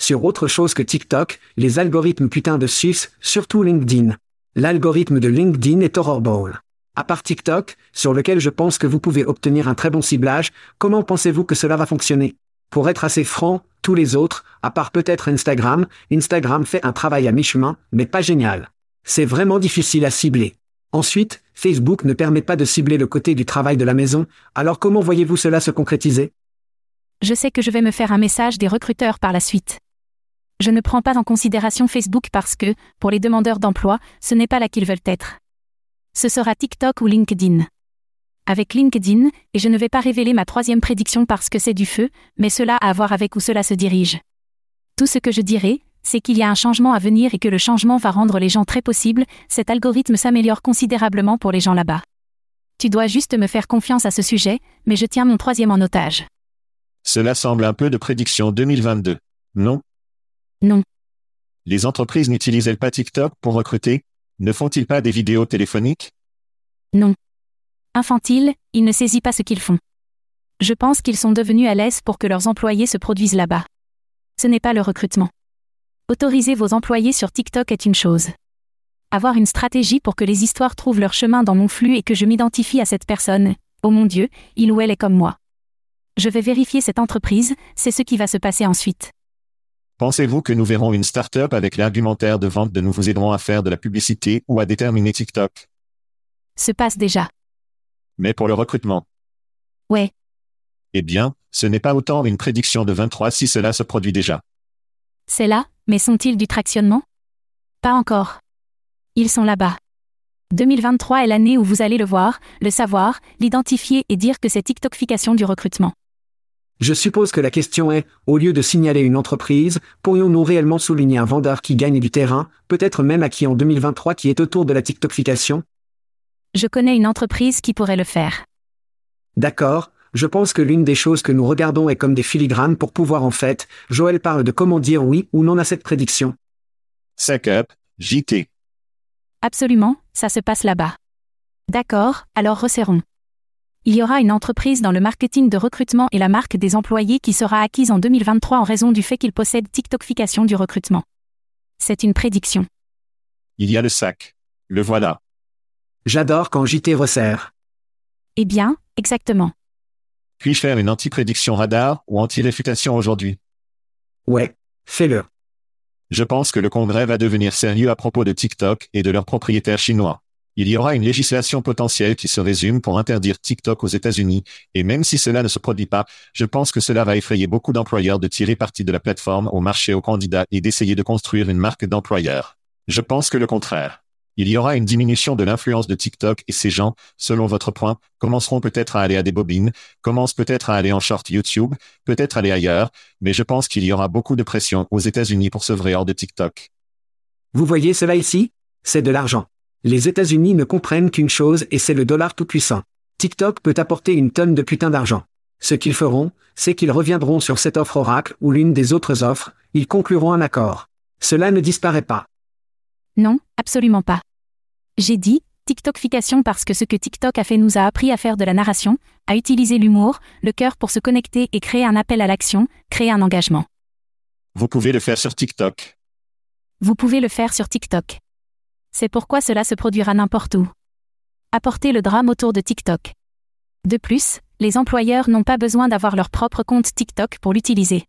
Sur autre chose que TikTok, les algorithmes putain de sus, surtout LinkedIn. L'algorithme de LinkedIn est horrible. À part TikTok, sur lequel je pense que vous pouvez obtenir un très bon ciblage, comment pensez-vous que cela va fonctionner? Pour être assez franc, tous les autres, à part peut-être Instagram, Instagram fait un travail à mi-chemin, mais pas génial. C'est vraiment difficile à cibler. Ensuite, Facebook ne permet pas de cibler le côté du travail de la maison, alors comment voyez-vous cela se concrétiser? Je sais que je vais me faire un message des recruteurs par la suite. Je ne prends pas en considération Facebook parce que, pour les demandeurs d'emploi, ce n'est pas là qu'ils veulent être. Ce sera TikTok ou LinkedIn. Avec LinkedIn, et je ne vais pas révéler ma troisième prédiction parce que c'est du feu, mais cela a à voir avec où cela se dirige. Tout ce que je dirai, c'est qu'il y a un changement à venir et que le changement va rendre les gens très possibles, cet algorithme s'améliore considérablement pour les gens là-bas. Tu dois juste me faire confiance à ce sujet, mais je tiens mon troisième en otage. Cela semble un peu de prédiction 2022. Non Non. Les entreprises n'utilisent-elles pas TikTok pour recruter? Ne font-ils pas des vidéos téléphoniques? Non. Infantile, ils ne saisissent pas ce qu'ils font. Je pense qu'ils sont devenus à l'aise pour que leurs employés se produisent là-bas. Ce n'est pas le recrutement. Autoriser vos employés sur TikTok est une chose. Avoir une stratégie pour que les histoires trouvent leur chemin dans mon flux et que je m'identifie à cette personne, oh mon Dieu, il ou elle est comme moi. Je vais vérifier cette entreprise, c'est ce qui va se passer ensuite. Pensez-vous que nous verrons une start-up avec l'argumentaire de vente de nous vous aiderons à faire de la publicité ou à déterminer TikTok? Se passe déjà. Mais pour le recrutement Ouais. Eh bien, ce n'est pas autant une prédiction de 23 si cela se produit déjà. C'est là, mais sont-ils du tractionnement? Pas encore. Ils sont là-bas. 2023 est l'année où vous allez le voir, le savoir, l'identifier et dire que c'est TikTokification du recrutement. Je suppose que la question est, au lieu de signaler une entreprise, pourrions-nous réellement souligner un vendeur qui gagne du terrain, peut-être même acquis en 2023 qui est autour de la TikTokification? Je connais une entreprise qui pourrait le faire. D'accord, je pense que l'une des choses que nous regardons est comme des filigranes pour pouvoir en fait, Joël parle de comment dire oui ou non à cette prédiction. Sac up, JT. Absolument, ça se passe là-bas. D'accord, alors resserrons. Il y aura une entreprise dans le marketing de recrutement et la marque des employés qui sera acquise en 2023 en raison du fait qu'ils possèdent TikTokification du recrutement. C'est une prédiction. Il y a le sac. Le voilà. J'adore quand JT resserre. Eh bien, exactement. Puis-je faire une anti-prédiction radar ou anti-réfutation aujourd'hui Ouais, fais-le. Je pense que le Congrès va devenir sérieux à propos de TikTok et de leurs propriétaires chinois. Il y aura une législation potentielle qui se résume pour interdire TikTok aux États-Unis, et même si cela ne se produit pas, je pense que cela va effrayer beaucoup d'employeurs de tirer parti de la plateforme au marché aux candidats et d'essayer de construire une marque d'employeur. Je pense que le contraire. Il y aura une diminution de l'influence de TikTok et ces gens, selon votre point, commenceront peut-être à aller à des bobines, commencent peut-être à aller en short YouTube, peut-être aller ailleurs, mais je pense qu'il y aura beaucoup de pression aux États-Unis pour se vrai hors de TikTok. Vous voyez cela ici? C'est de l'argent. Les États-Unis ne comprennent qu'une chose et c'est le dollar tout-puissant. TikTok peut apporter une tonne de putain d'argent. Ce qu'ils feront, c'est qu'ils reviendront sur cette offre Oracle ou l'une des autres offres, ils concluront un accord. Cela ne disparaît pas. Non, absolument pas. J'ai dit, TikTokification parce que ce que TikTok a fait nous a appris à faire de la narration, à utiliser l'humour, le cœur pour se connecter et créer un appel à l'action, créer un engagement. Vous pouvez le faire sur TikTok. Vous pouvez le faire sur TikTok. C'est pourquoi cela se produira n'importe où. Apporter le drame autour de TikTok. De plus, les employeurs n'ont pas besoin d'avoir leur propre compte TikTok pour l'utiliser.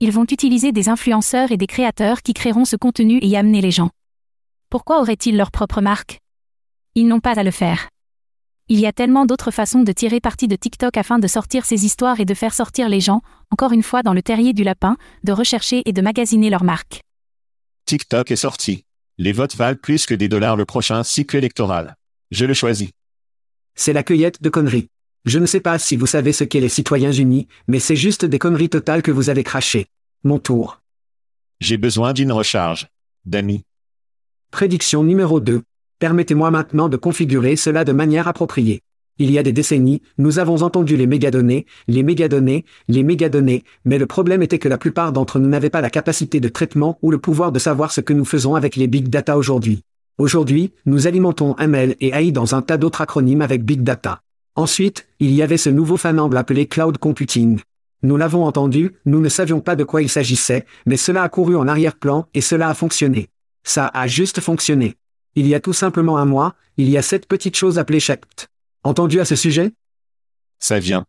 Ils vont utiliser des influenceurs et des créateurs qui créeront ce contenu et y amener les gens. Pourquoi auraient-ils leur propre marque? Ils n'ont pas à le faire. Il y a tellement d'autres façons de tirer parti de TikTok afin de sortir ces histoires et de faire sortir les gens, encore une fois dans le terrier du lapin, de rechercher et de magasiner leur marque. TikTok est sorti. Les votes valent plus que des dollars le prochain cycle électoral. Je le choisis. C'est la cueillette de conneries. Je ne sais pas si vous savez ce qu'est les citoyens unis, mais c'est juste des conneries totales que vous avez crachées. Mon tour. J'ai besoin d'une recharge. Danny. Prédiction numéro 2. Permettez-moi maintenant de configurer cela de manière appropriée. Il y a des décennies, nous avons entendu les mégadonnées, les mégadonnées, les mégadonnées, mais le problème était que la plupart d'entre nous n'avaient pas la capacité de traitement ou le pouvoir de savoir ce que nous faisons avec les big data aujourd'hui. Aujourd'hui, nous alimentons ML et AI dans un tas d'autres acronymes avec big data. Ensuite, il y avait ce nouveau fanamble appelé cloud computing. Nous l'avons entendu, nous ne savions pas de quoi il s'agissait, mais cela a couru en arrière-plan et cela a fonctionné. Ça a juste fonctionné. Il y a tout simplement un mois, il y a cette petite chose appelée Shapt. Entendu à ce sujet? Ça vient.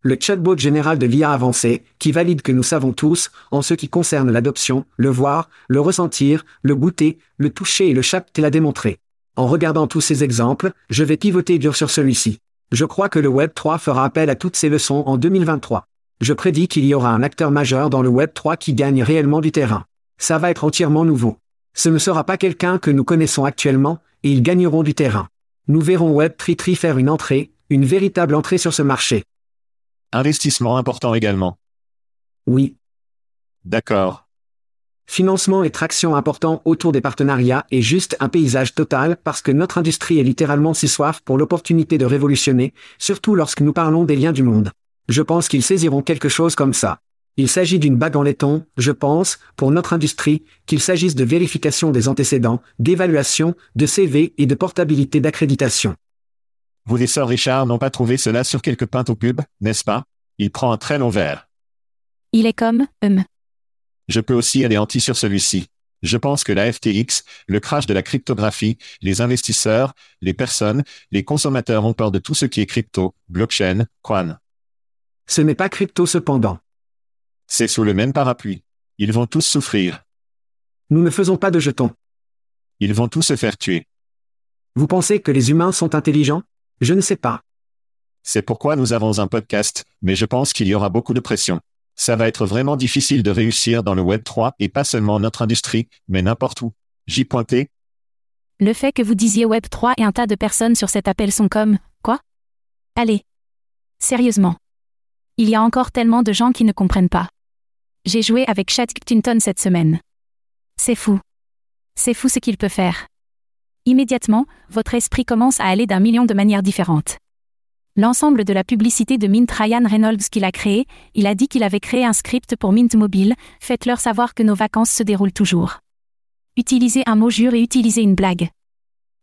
Le chatbot général de l'IA avancé, qui valide que nous savons tous, en ce qui concerne l'adoption, le voir, le ressentir, le goûter, le toucher et le Shapt l'a démontré. En regardant tous ces exemples, je vais pivoter dur sur celui-ci. Je crois que le Web 3 fera appel à toutes ces leçons en 2023. Je prédis qu'il y aura un acteur majeur dans le Web 3 qui gagne réellement du terrain. Ça va être entièrement nouveau. Ce ne sera pas quelqu'un que nous connaissons actuellement, et ils gagneront du terrain. Nous verrons Web Tri faire une entrée, une véritable entrée sur ce marché. Investissement important également. Oui. D'accord. Financement et traction important autour des partenariats et juste un paysage total parce que notre industrie est littéralement si soif pour l'opportunité de révolutionner, surtout lorsque nous parlons des liens du monde. Je pense qu'ils saisiront quelque chose comme ça. Il s'agit d'une bague en laiton, je pense, pour notre industrie, qu'il s'agisse de vérification des antécédents, d'évaluation, de CV et de portabilité d'accréditation. Vous les sœurs Richard n'ont pas trouvé cela sur quelques pintes au pub, n'est-ce pas? Il prend un très long verre. Il est comme, hum. Je peux aussi aller anti sur celui-ci. Je pense que la FTX, le crash de la cryptographie, les investisseurs, les personnes, les consommateurs ont peur de tout ce qui est crypto, blockchain, quan. Ce n'est pas crypto cependant. C'est sous le même parapluie. Ils vont tous souffrir. Nous ne faisons pas de jetons. Ils vont tous se faire tuer. Vous pensez que les humains sont intelligents? Je ne sais pas. C'est pourquoi nous avons un podcast, mais je pense qu'il y aura beaucoup de pression. Ça va être vraiment difficile de réussir dans le Web 3 et pas seulement notre industrie, mais n'importe où. J'y pointais. Le fait que vous disiez Web 3 et un tas de personnes sur cet appel sont comme, quoi? Allez. Sérieusement. Il y a encore tellement de gens qui ne comprennent pas. J'ai joué avec Chad Clinton cette semaine. C'est fou. C'est fou ce qu'il peut faire. Immédiatement, votre esprit commence à aller d'un million de manières différentes. L'ensemble de la publicité de Mint Ryan Reynolds qu'il a créé, il a dit qu'il avait créé un script pour Mint Mobile, faites-leur savoir que nos vacances se déroulent toujours. Utilisez un mot jure et utilisez une blague.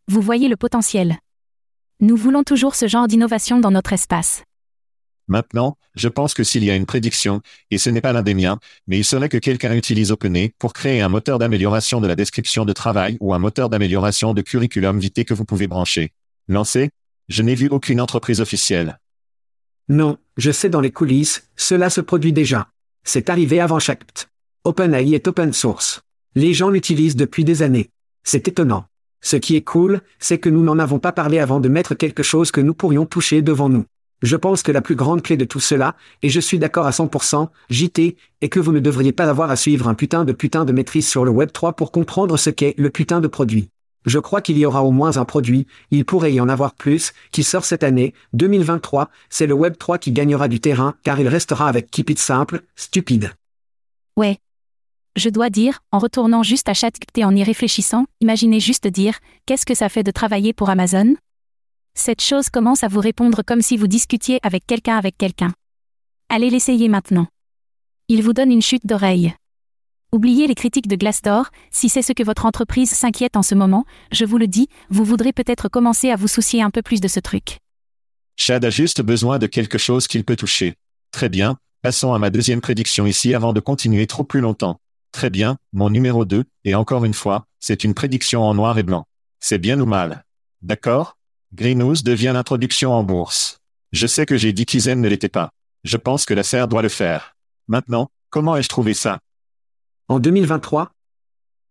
Vous voyez le potentiel. Nous voulons toujours ce genre d'innovation dans notre espace. Maintenant, je pense que s'il y a une prédiction, et ce n'est pas l'un des miens, mais il serait que quelqu'un utilise OpenAI pour créer un moteur d'amélioration de la description de travail ou un moteur d'amélioration de curriculum vitae que vous pouvez brancher. Lancer Je n'ai vu aucune entreprise officielle. Non, je sais dans les coulisses, cela se produit déjà. C'est arrivé avant chaque OpenAI est open source. Les gens l'utilisent depuis des années. C'est étonnant. Ce qui est cool, c'est que nous n'en avons pas parlé avant de mettre quelque chose que nous pourrions toucher devant nous. Je pense que la plus grande clé de tout cela, et je suis d'accord à 100%, JT, est que vous ne devriez pas avoir à suivre un putain de putain de maîtrise sur le Web 3 pour comprendre ce qu'est le putain de produit. Je crois qu'il y aura au moins un produit, il pourrait y en avoir plus, qui sort cette année, 2023, c'est le Web 3 qui gagnera du terrain, car il restera avec Keep It Simple, stupide. Ouais. Je dois dire, en retournant juste à ChatGPT et en y réfléchissant, imaginez juste dire, qu'est-ce que ça fait de travailler pour Amazon? Cette chose commence à vous répondre comme si vous discutiez avec quelqu'un avec quelqu'un. Allez l'essayer maintenant. Il vous donne une chute d'oreille. Oubliez les critiques de Glassdoor, si c'est ce que votre entreprise s'inquiète en ce moment, je vous le dis, vous voudrez peut-être commencer à vous soucier un peu plus de ce truc. Chad a juste besoin de quelque chose qu'il peut toucher. Très bien, passons à ma deuxième prédiction ici avant de continuer trop plus longtemps. Très bien, mon numéro 2, et encore une fois, c'est une prédiction en noir et blanc. C'est bien ou mal? D'accord? Greenhouse devient l'introduction en bourse. Je sais que j'ai dit qu'Izen ne l'était pas. Je pense que la serre doit le faire. Maintenant, comment ai-je trouvé ça? En 2023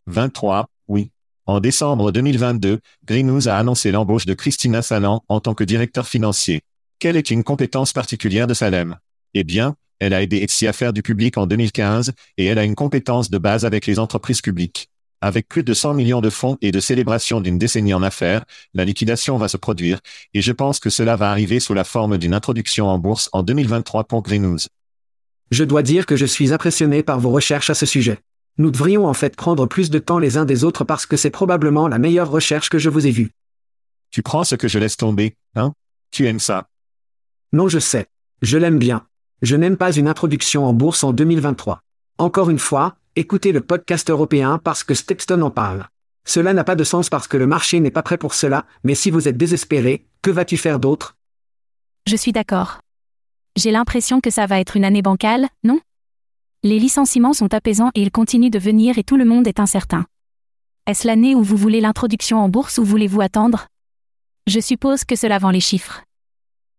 23, oui. En décembre 2022, Greenhouse a annoncé l'embauche de Christina Salan en tant que directeur financier. Quelle est une compétence particulière de Salem? Eh bien, elle a aidé Etsy à faire du public en 2015, et elle a une compétence de base avec les entreprises publiques. Avec plus de 100 millions de fonds et de célébration d'une décennie en affaires, la liquidation va se produire, et je pense que cela va arriver sous la forme d'une introduction en bourse en 2023 pour Greenhouse. Je dois dire que je suis impressionné par vos recherches à ce sujet. Nous devrions en fait prendre plus de temps les uns des autres parce que c'est probablement la meilleure recherche que je vous ai vue. Tu prends ce que je laisse tomber, hein? Tu aimes ça? Non, je sais. Je l'aime bien. Je n'aime pas une introduction en bourse en 2023. Encore une fois, écoutez le podcast européen parce que Stepstone en parle. Cela n'a pas de sens parce que le marché n'est pas prêt pour cela, mais si vous êtes désespéré, que vas-tu faire d'autre? Je suis d'accord. J'ai l'impression que ça va être une année bancale, non? Les licenciements sont apaisants et ils continuent de venir et tout le monde est incertain. Est-ce l'année où vous voulez l'introduction en bourse ou voulez-vous attendre? Je suppose que cela vend les chiffres.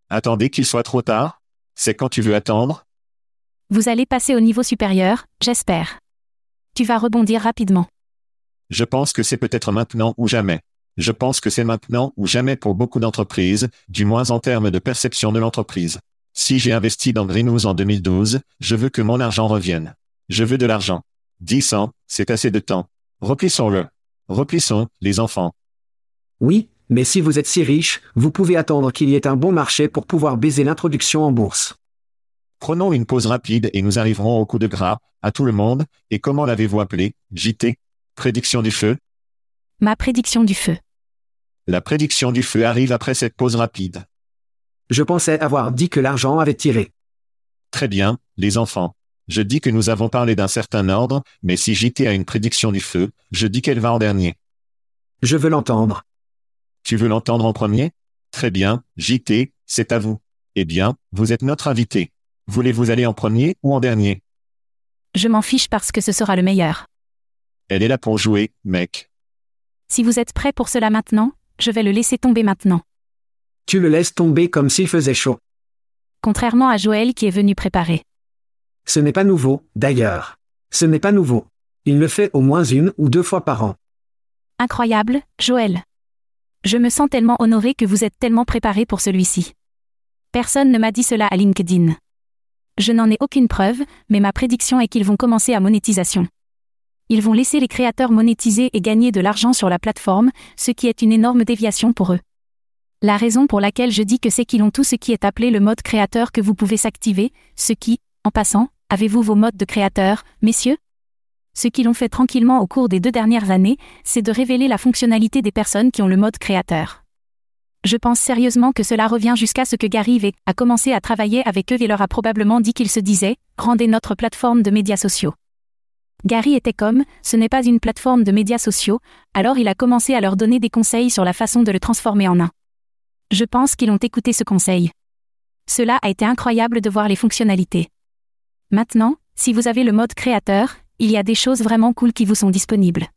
Attendez qu'il soit trop tard? C'est quand tu veux attendre? Vous allez passer au niveau supérieur, j'espère. Tu vas rebondir rapidement. Je pense que c'est peut-être maintenant ou jamais. Je pense que c'est maintenant ou jamais pour beaucoup d'entreprises, du moins en termes de perception de l'entreprise. Si j'ai investi dans Greenhouse en 2012, je veux que mon argent revienne. Je veux de l'argent. 10 ans, c'est assez de temps. Replissons-le. Replissons, les enfants. Oui, mais si vous êtes si riche, vous pouvez attendre qu'il y ait un bon marché pour pouvoir baiser l'introduction en bourse. Prenons une pause rapide et nous arriverons au coup de gras, à tout le monde, et comment l'avez-vous appelé, JT Prédiction du feu Ma prédiction du feu. La prédiction du feu arrive après cette pause rapide. Je pensais avoir dit que l'argent avait tiré. Très bien, les enfants. Je dis que nous avons parlé d'un certain ordre, mais si JT a une prédiction du feu, je dis qu'elle va en dernier. Je veux l'entendre. Tu veux l'entendre en premier? Très bien, JT, c'est à vous. Eh bien, vous êtes notre invité. Voulez-vous aller en premier ou en dernier? Je m'en fiche parce que ce sera le meilleur. Elle est là pour jouer, mec. Si vous êtes prêt pour cela maintenant, je vais le laisser tomber maintenant. Tu le laisses tomber comme s'il faisait chaud. Contrairement à Joël qui est venu préparer. Ce n'est pas nouveau, d'ailleurs. Ce n'est pas nouveau. Il le fait au moins une ou deux fois par an. Incroyable, Joël. Je me sens tellement honoré que vous êtes tellement préparé pour celui-ci. Personne ne m'a dit cela à LinkedIn. Je n'en ai aucune preuve, mais ma prédiction est qu'ils vont commencer à monétisation. Ils vont laisser les créateurs monétiser et gagner de l'argent sur la plateforme, ce qui est une énorme déviation pour eux. La raison pour laquelle je dis que c'est qu'ils ont tout ce qui est appelé le mode créateur que vous pouvez s'activer, ce qui, en passant, avez-vous vos modes de créateur, messieurs? Ce qu'ils ont fait tranquillement au cours des deux dernières années, c'est de révéler la fonctionnalité des personnes qui ont le mode créateur. Je pense sérieusement que cela revient jusqu'à ce que Gary Vee a commencé à travailler avec eux et leur a probablement dit qu'il se disait, rendez notre plateforme de médias sociaux. Gary était comme, ce n'est pas une plateforme de médias sociaux, alors il a commencé à leur donner des conseils sur la façon de le transformer en un. Je pense qu'ils ont écouté ce conseil. Cela a été incroyable de voir les fonctionnalités. Maintenant, si vous avez le mode créateur, il y a des choses vraiment cool qui vous sont disponibles.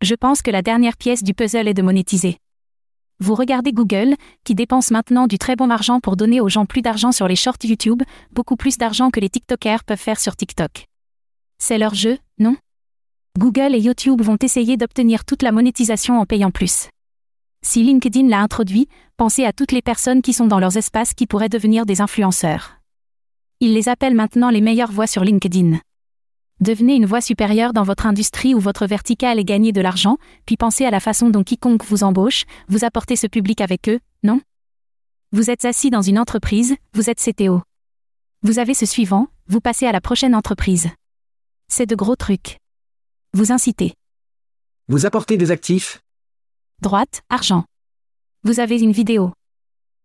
Je pense que la dernière pièce du puzzle est de monétiser. Vous regardez Google, qui dépense maintenant du très bon argent pour donner aux gens plus d'argent sur les shorts YouTube, beaucoup plus d'argent que les TikTokers peuvent faire sur TikTok. C'est leur jeu, non? Google et YouTube vont essayer d'obtenir toute la monétisation en payant plus. Si LinkedIn l'a introduit, pensez à toutes les personnes qui sont dans leurs espaces qui pourraient devenir des influenceurs. Ils les appellent maintenant les meilleures voix sur LinkedIn. Devenez une voix supérieure dans votre industrie ou votre verticale et gagnez de l'argent, puis pensez à la façon dont quiconque vous embauche, vous apportez ce public avec eux, non? Vous êtes assis dans une entreprise, vous êtes CTO. Vous avez ce suivant, vous passez à la prochaine entreprise. C'est de gros trucs. Vous incitez. Vous apportez des actifs? Droite, argent. Vous avez une vidéo.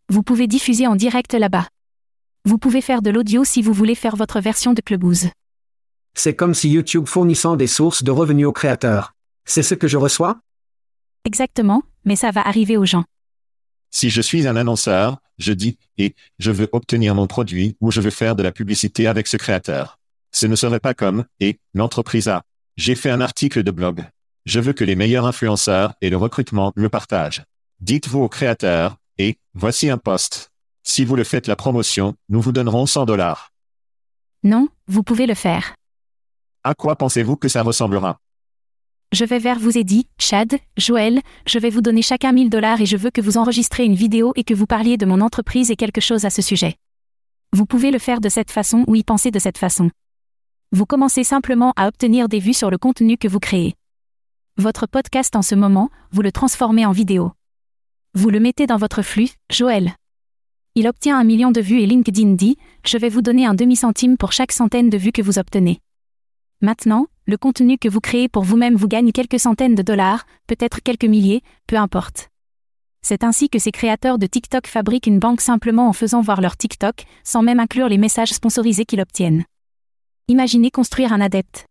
Vous pouvez diffuser en direct là-bas. Vous pouvez faire de l'audio si vous voulez faire votre version de Clubhouse. C'est comme si YouTube fournissant des sources de revenus aux créateurs. C'est ce que je reçois? Exactement, mais ça va arriver aux gens. Si je suis un annonceur, je dis, et, je veux obtenir mon produit ou je veux faire de la publicité avec ce créateur. Ce ne serait pas comme, et, l'entreprise a. J'ai fait un article de blog. Je veux que les meilleurs influenceurs et le recrutement le partagent. Dites-vous au créateur, et, voici un poste. Si vous le faites la promotion, nous vous donnerons 100 dollars. Non, vous pouvez le faire. À quoi pensez-vous que ça ressemblera? Je vais vers vous et dit, Chad, Joël, je vais vous donner chacun 1000 dollars et je veux que vous enregistrez une vidéo et que vous parliez de mon entreprise et quelque chose à ce sujet. Vous pouvez le faire de cette façon ou y penser de cette façon. Vous commencez simplement à obtenir des vues sur le contenu que vous créez. Votre podcast en ce moment, vous le transformez en vidéo. Vous le mettez dans votre flux, Joël. Il obtient un million de vues et LinkedIn dit, je vais vous donner un demi-centime pour chaque centaine de vues que vous obtenez. Maintenant, le contenu que vous créez pour vous-même vous gagne quelques centaines de dollars, peut-être quelques milliers, peu importe. C'est ainsi que ces créateurs de TikTok fabriquent une banque simplement en faisant voir leur TikTok, sans même inclure les messages sponsorisés qu'ils obtiennent. Imaginez construire un adepte.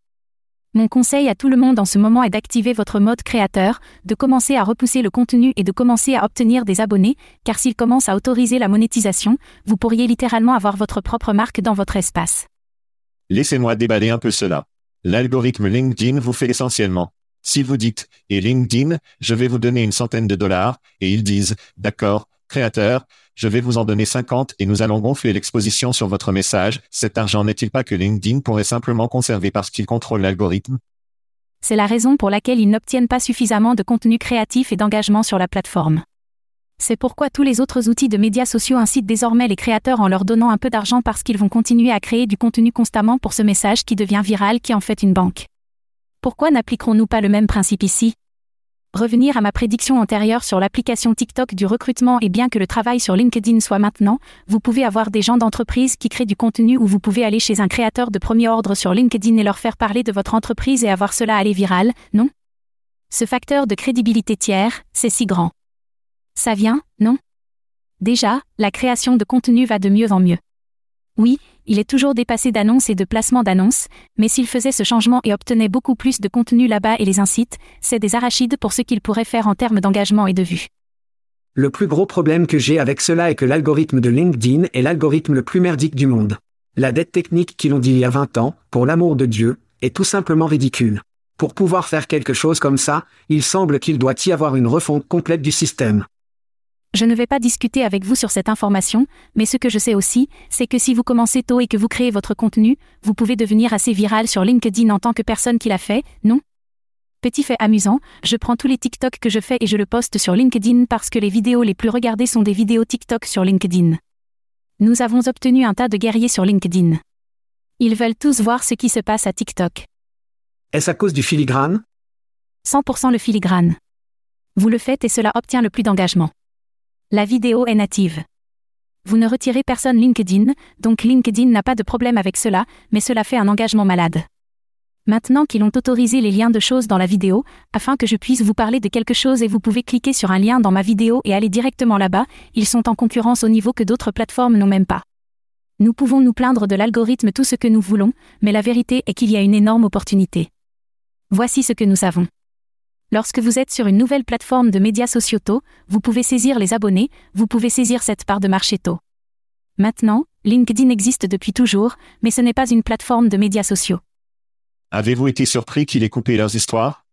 Mon conseil à tout le monde en ce moment est d'activer votre mode créateur, de commencer à repousser le contenu et de commencer à obtenir des abonnés, car s'il commence à autoriser la monétisation, vous pourriez littéralement avoir votre propre marque dans votre espace. Laissez-moi déballer un peu cela. L'algorithme LinkedIn vous fait essentiellement. Si vous dites, et LinkedIn, je vais vous donner une centaine de dollars, et ils disent, d'accord, créateur, je vais vous en donner 50 et nous allons gonfler l'exposition sur votre message, cet argent n'est-il pas que LinkedIn pourrait simplement conserver parce qu'il contrôle l'algorithme? C'est la raison pour laquelle ils n'obtiennent pas suffisamment de contenu créatif et d'engagement sur la plateforme. C'est pourquoi tous les autres outils de médias sociaux incitent désormais les créateurs en leur donnant un peu d'argent parce qu'ils vont continuer à créer du contenu constamment pour ce message qui devient viral qui en fait une banque. Pourquoi n'appliquerons-nous pas le même principe ici? Revenir à ma prédiction antérieure sur l'application TikTok du recrutement et bien que le travail sur LinkedIn soit maintenant, vous pouvez avoir des gens d'entreprise qui créent du contenu ou vous pouvez aller chez un créateur de premier ordre sur LinkedIn et leur faire parler de votre entreprise et avoir cela aller viral, non? Ce facteur de crédibilité tiers, c'est si grand. Ça vient, non? Déjà, la création de contenu va de mieux en mieux. Oui, il est toujours dépassé d'annonces et de placements d'annonces, mais s'il faisait ce changement et obtenait beaucoup plus de contenu là-bas et les incite, c'est des arachides pour ce qu'il pourrait faire en termes d'engagement et de vue. Le plus gros problème que j'ai avec cela est que l'algorithme de LinkedIn est l'algorithme le plus merdique du monde. La dette technique qu'ils ont dit il y a 20 ans, pour l'amour de Dieu, est tout simplement ridicule. Pour pouvoir faire quelque chose comme ça, il semble qu'il doit y avoir une refonte complète du système. Je ne vais pas discuter avec vous sur cette information, mais ce que je sais aussi, c'est que si vous commencez tôt et que vous créez votre contenu, vous pouvez devenir assez viral sur LinkedIn en tant que personne qui l'a fait, non? Petit fait amusant, je prends tous les TikTok que je fais et je le poste sur LinkedIn parce que les vidéos les plus regardées sont des vidéos TikTok sur LinkedIn. Nous avons obtenu un tas de guerriers sur LinkedIn. Ils veulent tous voir ce qui se passe à TikTok. Est-ce à cause du filigrane? 100% le filigrane. Vous le faites et cela obtient le plus d'engagement. La vidéo est native. Vous ne retirez personne LinkedIn, donc LinkedIn n'a pas de problème avec cela, mais cela fait un engagement malade. Maintenant qu'ils ont autorisé les liens de choses dans la vidéo, afin que je puisse vous parler de quelque chose et vous pouvez cliquer sur un lien dans ma vidéo et aller directement là-bas, ils sont en concurrence au niveau que d'autres plateformes n'ont même pas. Nous pouvons nous plaindre de l'algorithme tout ce que nous voulons, mais la vérité est qu'il y a une énorme opportunité. Voici ce que nous savons. Lorsque vous êtes sur une nouvelle plateforme de médias sociaux tôt, vous pouvez saisir les abonnés, vous pouvez saisir cette part de marché tôt. Maintenant, LinkedIn existe depuis toujours, mais ce n'est pas une plateforme de médias sociaux. Avez-vous été surpris qu'il ait coupé leurs histoires?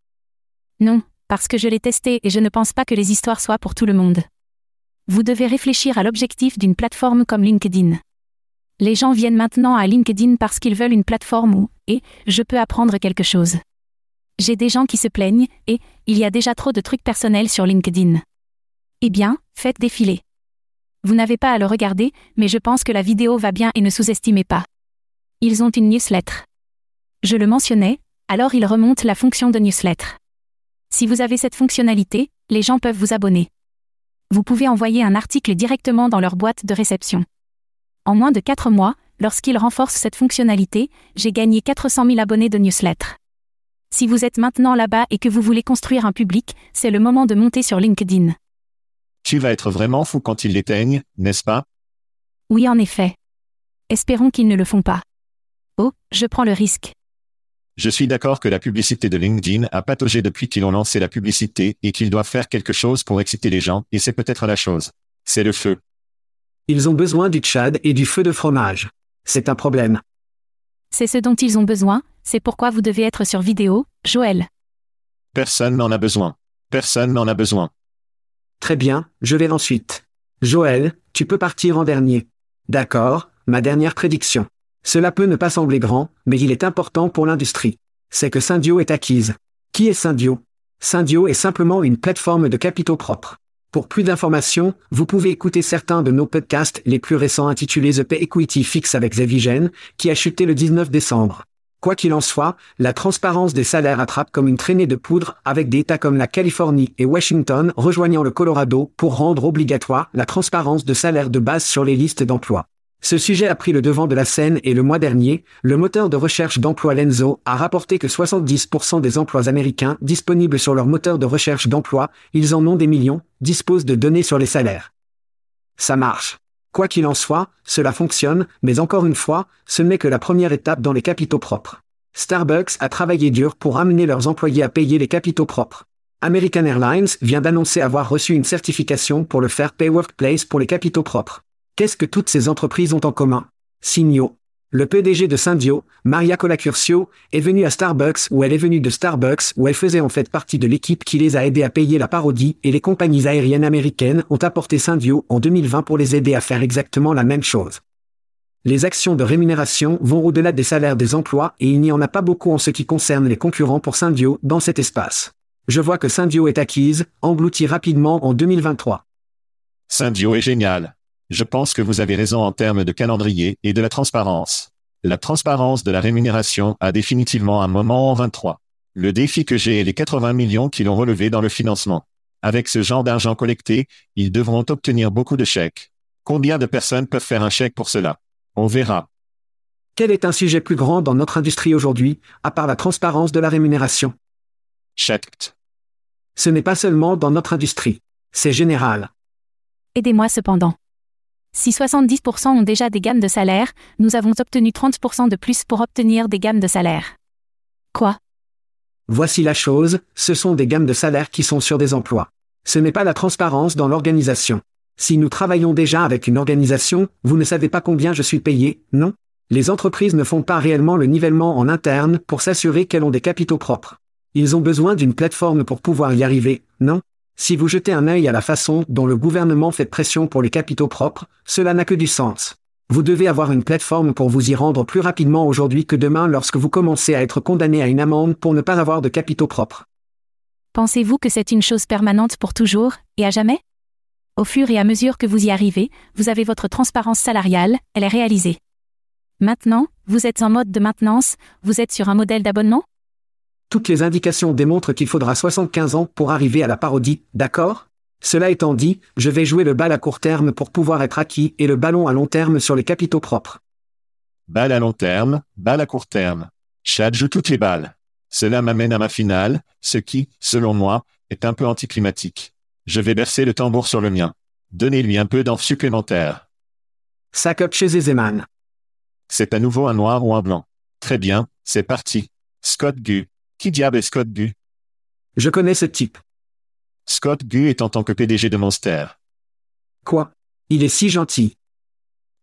Non, parce que je l'ai testé et je ne pense pas que les histoires soient pour tout le monde. Vous devez réfléchir à l'objectif d'une plateforme comme LinkedIn. Les gens viennent maintenant à LinkedIn parce qu'ils veulent une plateforme où, et, je peux apprendre quelque chose. J'ai des gens qui se plaignent, et, il y a déjà trop de trucs personnels sur LinkedIn. Eh bien, faites défiler. Vous n'avez pas à le regarder, mais je pense que la vidéo va bien et ne sous-estimez pas. Ils ont une newsletter. Je le mentionnais, alors ils remontent la fonction de newsletter. Si vous avez cette fonctionnalité, les gens peuvent vous abonner. Vous pouvez envoyer un article directement dans leur boîte de réception. En moins de 4 mois, lorsqu'ils renforcent cette fonctionnalité, j'ai gagné 400 000 abonnés de newsletter. Si vous êtes maintenant là-bas et que vous voulez construire un public, c'est le moment de monter sur LinkedIn. Tu vas être vraiment fou quand ils l'éteignent, n'est-ce pas? Oui, en effet. Espérons qu'ils ne le font pas. Oh, je prends le risque. Je suis d'accord que la publicité de LinkedIn a pataugé depuis qu'ils ont lancé la publicité et qu'ils doivent faire quelque chose pour exciter les gens, et c'est peut-être la chose. C'est le feu. Ils ont besoin du tchad et du feu de fromage. C'est un problème. C'est ce dont ils ont besoin, c'est pourquoi vous devez être sur vidéo, Joël. Personne n'en a besoin. Personne n'en a besoin. Très bien, je vais ensuite. Joël, tu peux partir en dernier. D'accord, ma dernière prédiction. Cela peut ne pas sembler grand, mais il est important pour l'industrie. C'est que Syndio est acquise. Qui est Syndio? Syndio est simplement une plateforme de capitaux propres. Pour plus d'informations, vous pouvez écouter certains de nos podcasts les plus récents intitulés The Pay Equity Fix avec Zevigen, qui a chuté le 19 décembre. Quoi qu'il en soit, la transparence des salaires attrape comme une traînée de poudre avec des États comme la Californie et Washington rejoignant le Colorado pour rendre obligatoire la transparence de salaires de base sur les listes d'emploi. Ce sujet a pris le devant de la scène et le mois dernier, le moteur de recherche d'emploi Lenzo a rapporté que 70% des emplois américains disponibles sur leur moteur de recherche d'emploi, ils en ont des millions, disposent de données sur les salaires. Ça marche. Quoi qu'il en soit, cela fonctionne, mais encore une fois, ce n'est que la première étape dans les capitaux propres. Starbucks a travaillé dur pour amener leurs employés à payer les capitaux propres. American Airlines vient d'annoncer avoir reçu une certification pour le faire Pay Workplace pour les capitaux propres. Qu'est-ce que toutes ces entreprises ont en commun? Signo. Le PDG de Syndio, Maria Colacurcio, est venue à Starbucks ou elle est venue de Starbucks où elle faisait en fait partie de l'équipe qui les a aidés à payer la parodie et les compagnies aériennes américaines ont apporté Syndio en 2020 pour les aider à faire exactement la même chose. Les actions de rémunération vont au-delà des salaires des emplois et il n'y en a pas beaucoup en ce qui concerne les concurrents pour Syndio dans cet espace. Je vois que Syndio est acquise, engloutie rapidement en 2023. Syndio est génial. Je pense que vous avez raison en termes de calendrier et de la transparence. La transparence de la rémunération a définitivement un moment en 23. Le défi que j'ai est les 80 millions qui l'ont relevé dans le financement. Avec ce genre d'argent collecté, ils devront obtenir beaucoup de chèques. Combien de personnes peuvent faire un chèque pour cela? On verra. Quel est un sujet plus grand dans notre industrie aujourd'hui, à part la transparence de la rémunération? Chèque. Ce n'est pas seulement dans notre industrie. C'est général. Aidez-moi cependant. Si 70% ont déjà des gammes de salaire, nous avons obtenu 30% de plus pour obtenir des gammes de salaire. Quoi? Voici la chose, ce sont des gammes de salaire qui sont sur des emplois. Ce n'est pas la transparence dans l'organisation. Si nous travaillons déjà avec une organisation, vous ne savez pas combien je suis payé, non? Les entreprises ne font pas réellement le nivellement en interne pour s'assurer qu'elles ont des capitaux propres. Ils ont besoin d'une plateforme pour pouvoir y arriver, non? Si vous jetez un œil à la façon dont le gouvernement fait pression pour les capitaux propres, cela n'a que du sens. Vous devez avoir une plateforme pour vous y rendre plus rapidement aujourd'hui que demain lorsque vous commencez à être condamné à une amende pour ne pas avoir de capitaux propres. Pensez-vous que c'est une chose permanente pour toujours, et à jamais? Au fur et à mesure que vous y arrivez, vous avez votre transparence salariale, elle est réalisée. Maintenant, vous êtes en mode de maintenance, vous êtes sur un modèle d'abonnement? Toutes les indications démontrent qu'il faudra 75 ans pour arriver à la parodie, d'accord? Cela étant dit, je vais jouer le bal à court terme pour pouvoir être acquis et le ballon à long terme sur les capitaux propres. Balle à long terme, balle à court terme. Chad joue toutes les balles. Cela m'amène à ma finale, ce qui, selon moi, est un peu anticlimatique. Je vais bercer le tambour sur le mien. Donnez-lui un peu d'enf supplémentaire. Sac up chez Zeman. C'est à nouveau un noir ou un blanc. Très bien, c'est parti. Scott Gu. Qui diable est Scott Gu? Je connais ce type. Scott Gu est en tant que PDG de Monster. Quoi? Il est si gentil.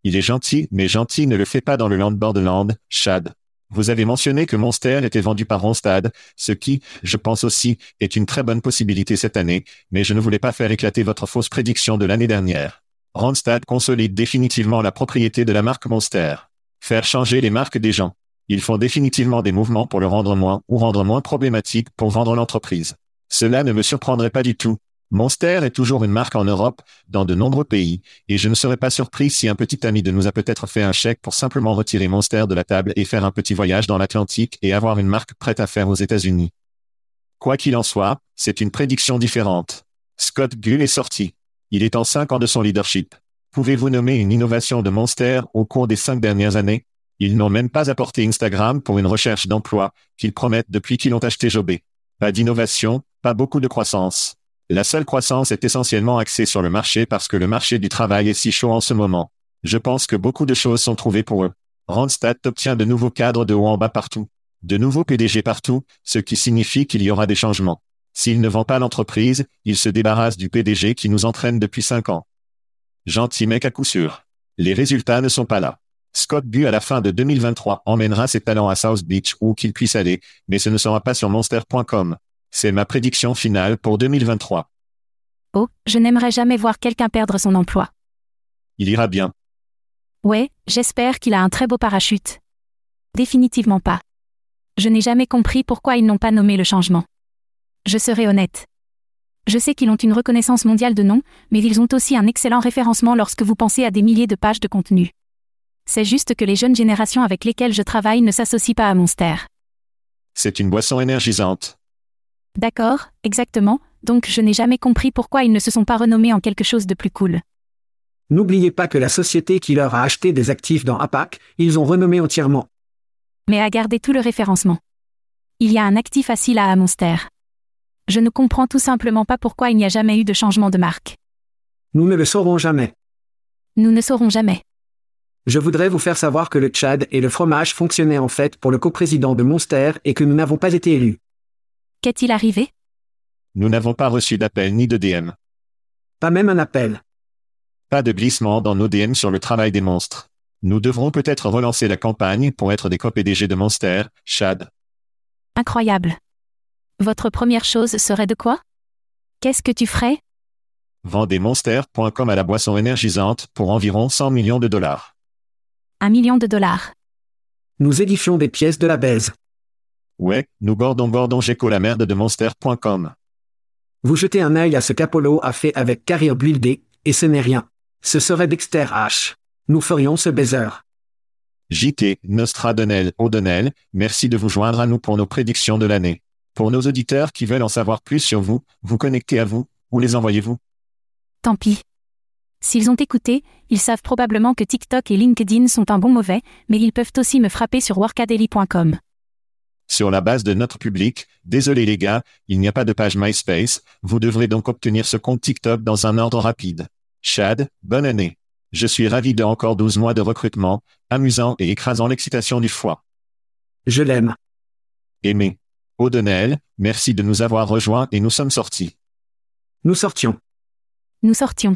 Il est gentil, mais gentil ne le fait pas dans le Land Chad. Vous avez mentionné que Monster était vendu par Ronstad, ce qui, je pense aussi, est une très bonne possibilité cette année, mais je ne voulais pas faire éclater votre fausse prédiction de l'année dernière. Ronstad consolide définitivement la propriété de la marque Monster. Faire changer les marques des gens. Ils font définitivement des mouvements pour le rendre moins ou rendre moins problématique pour vendre l'entreprise. Cela ne me surprendrait pas du tout. Monster est toujours une marque en Europe, dans de nombreux pays, et je ne serais pas surpris si un petit ami de nous a peut-être fait un chèque pour simplement retirer Monster de la table et faire un petit voyage dans l'Atlantique et avoir une marque prête à faire aux États-Unis. Quoi qu'il en soit, c'est une prédiction différente. Scott Gull est sorti. Il est en cinq ans de son leadership. Pouvez-vous nommer une innovation de Monster au cours des cinq dernières années? Ils n'ont même pas apporté Instagram pour une recherche d'emploi, qu'ils promettent depuis qu'ils ont acheté Jobé. Pas d'innovation, pas beaucoup de croissance. La seule croissance est essentiellement axée sur le marché parce que le marché du travail est si chaud en ce moment. Je pense que beaucoup de choses sont trouvées pour eux. Randstad obtient de nouveaux cadres de haut en bas partout. De nouveaux PDG partout, ce qui signifie qu'il y aura des changements. S'il ne vend pas l'entreprise, il se débarrasse du PDG qui nous entraîne depuis cinq ans. Gentil mec à coup sûr. Les résultats ne sont pas là. Scott Bu à la fin de 2023 emmènera ses talents à South Beach où qu'il puisse aller, mais ce ne sera pas sur monster.com. C'est ma prédiction finale pour 2023. Oh, je n'aimerais jamais voir quelqu'un perdre son emploi. Il ira bien. Ouais, j'espère qu'il a un très beau parachute. Définitivement pas. Je n'ai jamais compris pourquoi ils n'ont pas nommé le changement. Je serai honnête. Je sais qu'ils ont une reconnaissance mondiale de nom, mais ils ont aussi un excellent référencement lorsque vous pensez à des milliers de pages de contenu. C'est juste que les jeunes générations avec lesquelles je travaille ne s'associent pas à Monster. C'est une boisson énergisante. D'accord, exactement, donc je n'ai jamais compris pourquoi ils ne se sont pas renommés en quelque chose de plus cool. N'oubliez pas que la société qui leur a acheté des actifs dans APAC, ils ont renommé entièrement. Mais à garder tout le référencement. Il y a un actif assis là à Monster. Je ne comprends tout simplement pas pourquoi il n'y a jamais eu de changement de marque. Nous ne le saurons jamais. Nous ne saurons jamais. Je voudrais vous faire savoir que le Tchad et le fromage fonctionnaient en fait pour le coprésident de Monster et que nous n'avons pas été élus. Qu'est-il arrivé? Nous n'avons pas reçu d'appel ni de DM. Pas même un appel. Pas de glissement dans nos DM sur le travail des monstres. Nous devrons peut-être relancer la campagne pour être des co-PDG de Monster, Chad. Incroyable. Votre première chose serait de quoi? Qu'est-ce que tu ferais? Vendez monster.com à la boisson énergisante pour environ 100 millions de dollars. Un million de dollars. Nous édifions des pièces de la baise. Ouais, nous bordons bordons Géco la merde de monster.com. Vous jetez un œil à ce qu'Apollo a fait avec Carrier Buildé, et ce n'est rien. Ce serait Dexter H. Nous ferions ce baiser. JT, Nostradonel, O'Donnell, merci de vous joindre à nous pour nos prédictions de l'année. Pour nos auditeurs qui veulent en savoir plus sur vous, vous connectez à vous, ou les envoyez-vous Tant pis. S'ils ont écouté, ils savent probablement que TikTok et LinkedIn sont un bon mauvais, mais ils peuvent aussi me frapper sur workadely.com. Sur la base de notre public, désolé les gars, il n'y a pas de page MySpace, vous devrez donc obtenir ce compte TikTok dans un ordre rapide. Chad, bonne année. Je suis ravi de encore 12 mois de recrutement, amusant et écrasant l'excitation du foie. Je l'aime. Aimé. O'Donnell, merci de nous avoir rejoints et nous sommes sortis. Nous sortions. Nous sortions.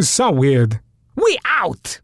So weird. We out!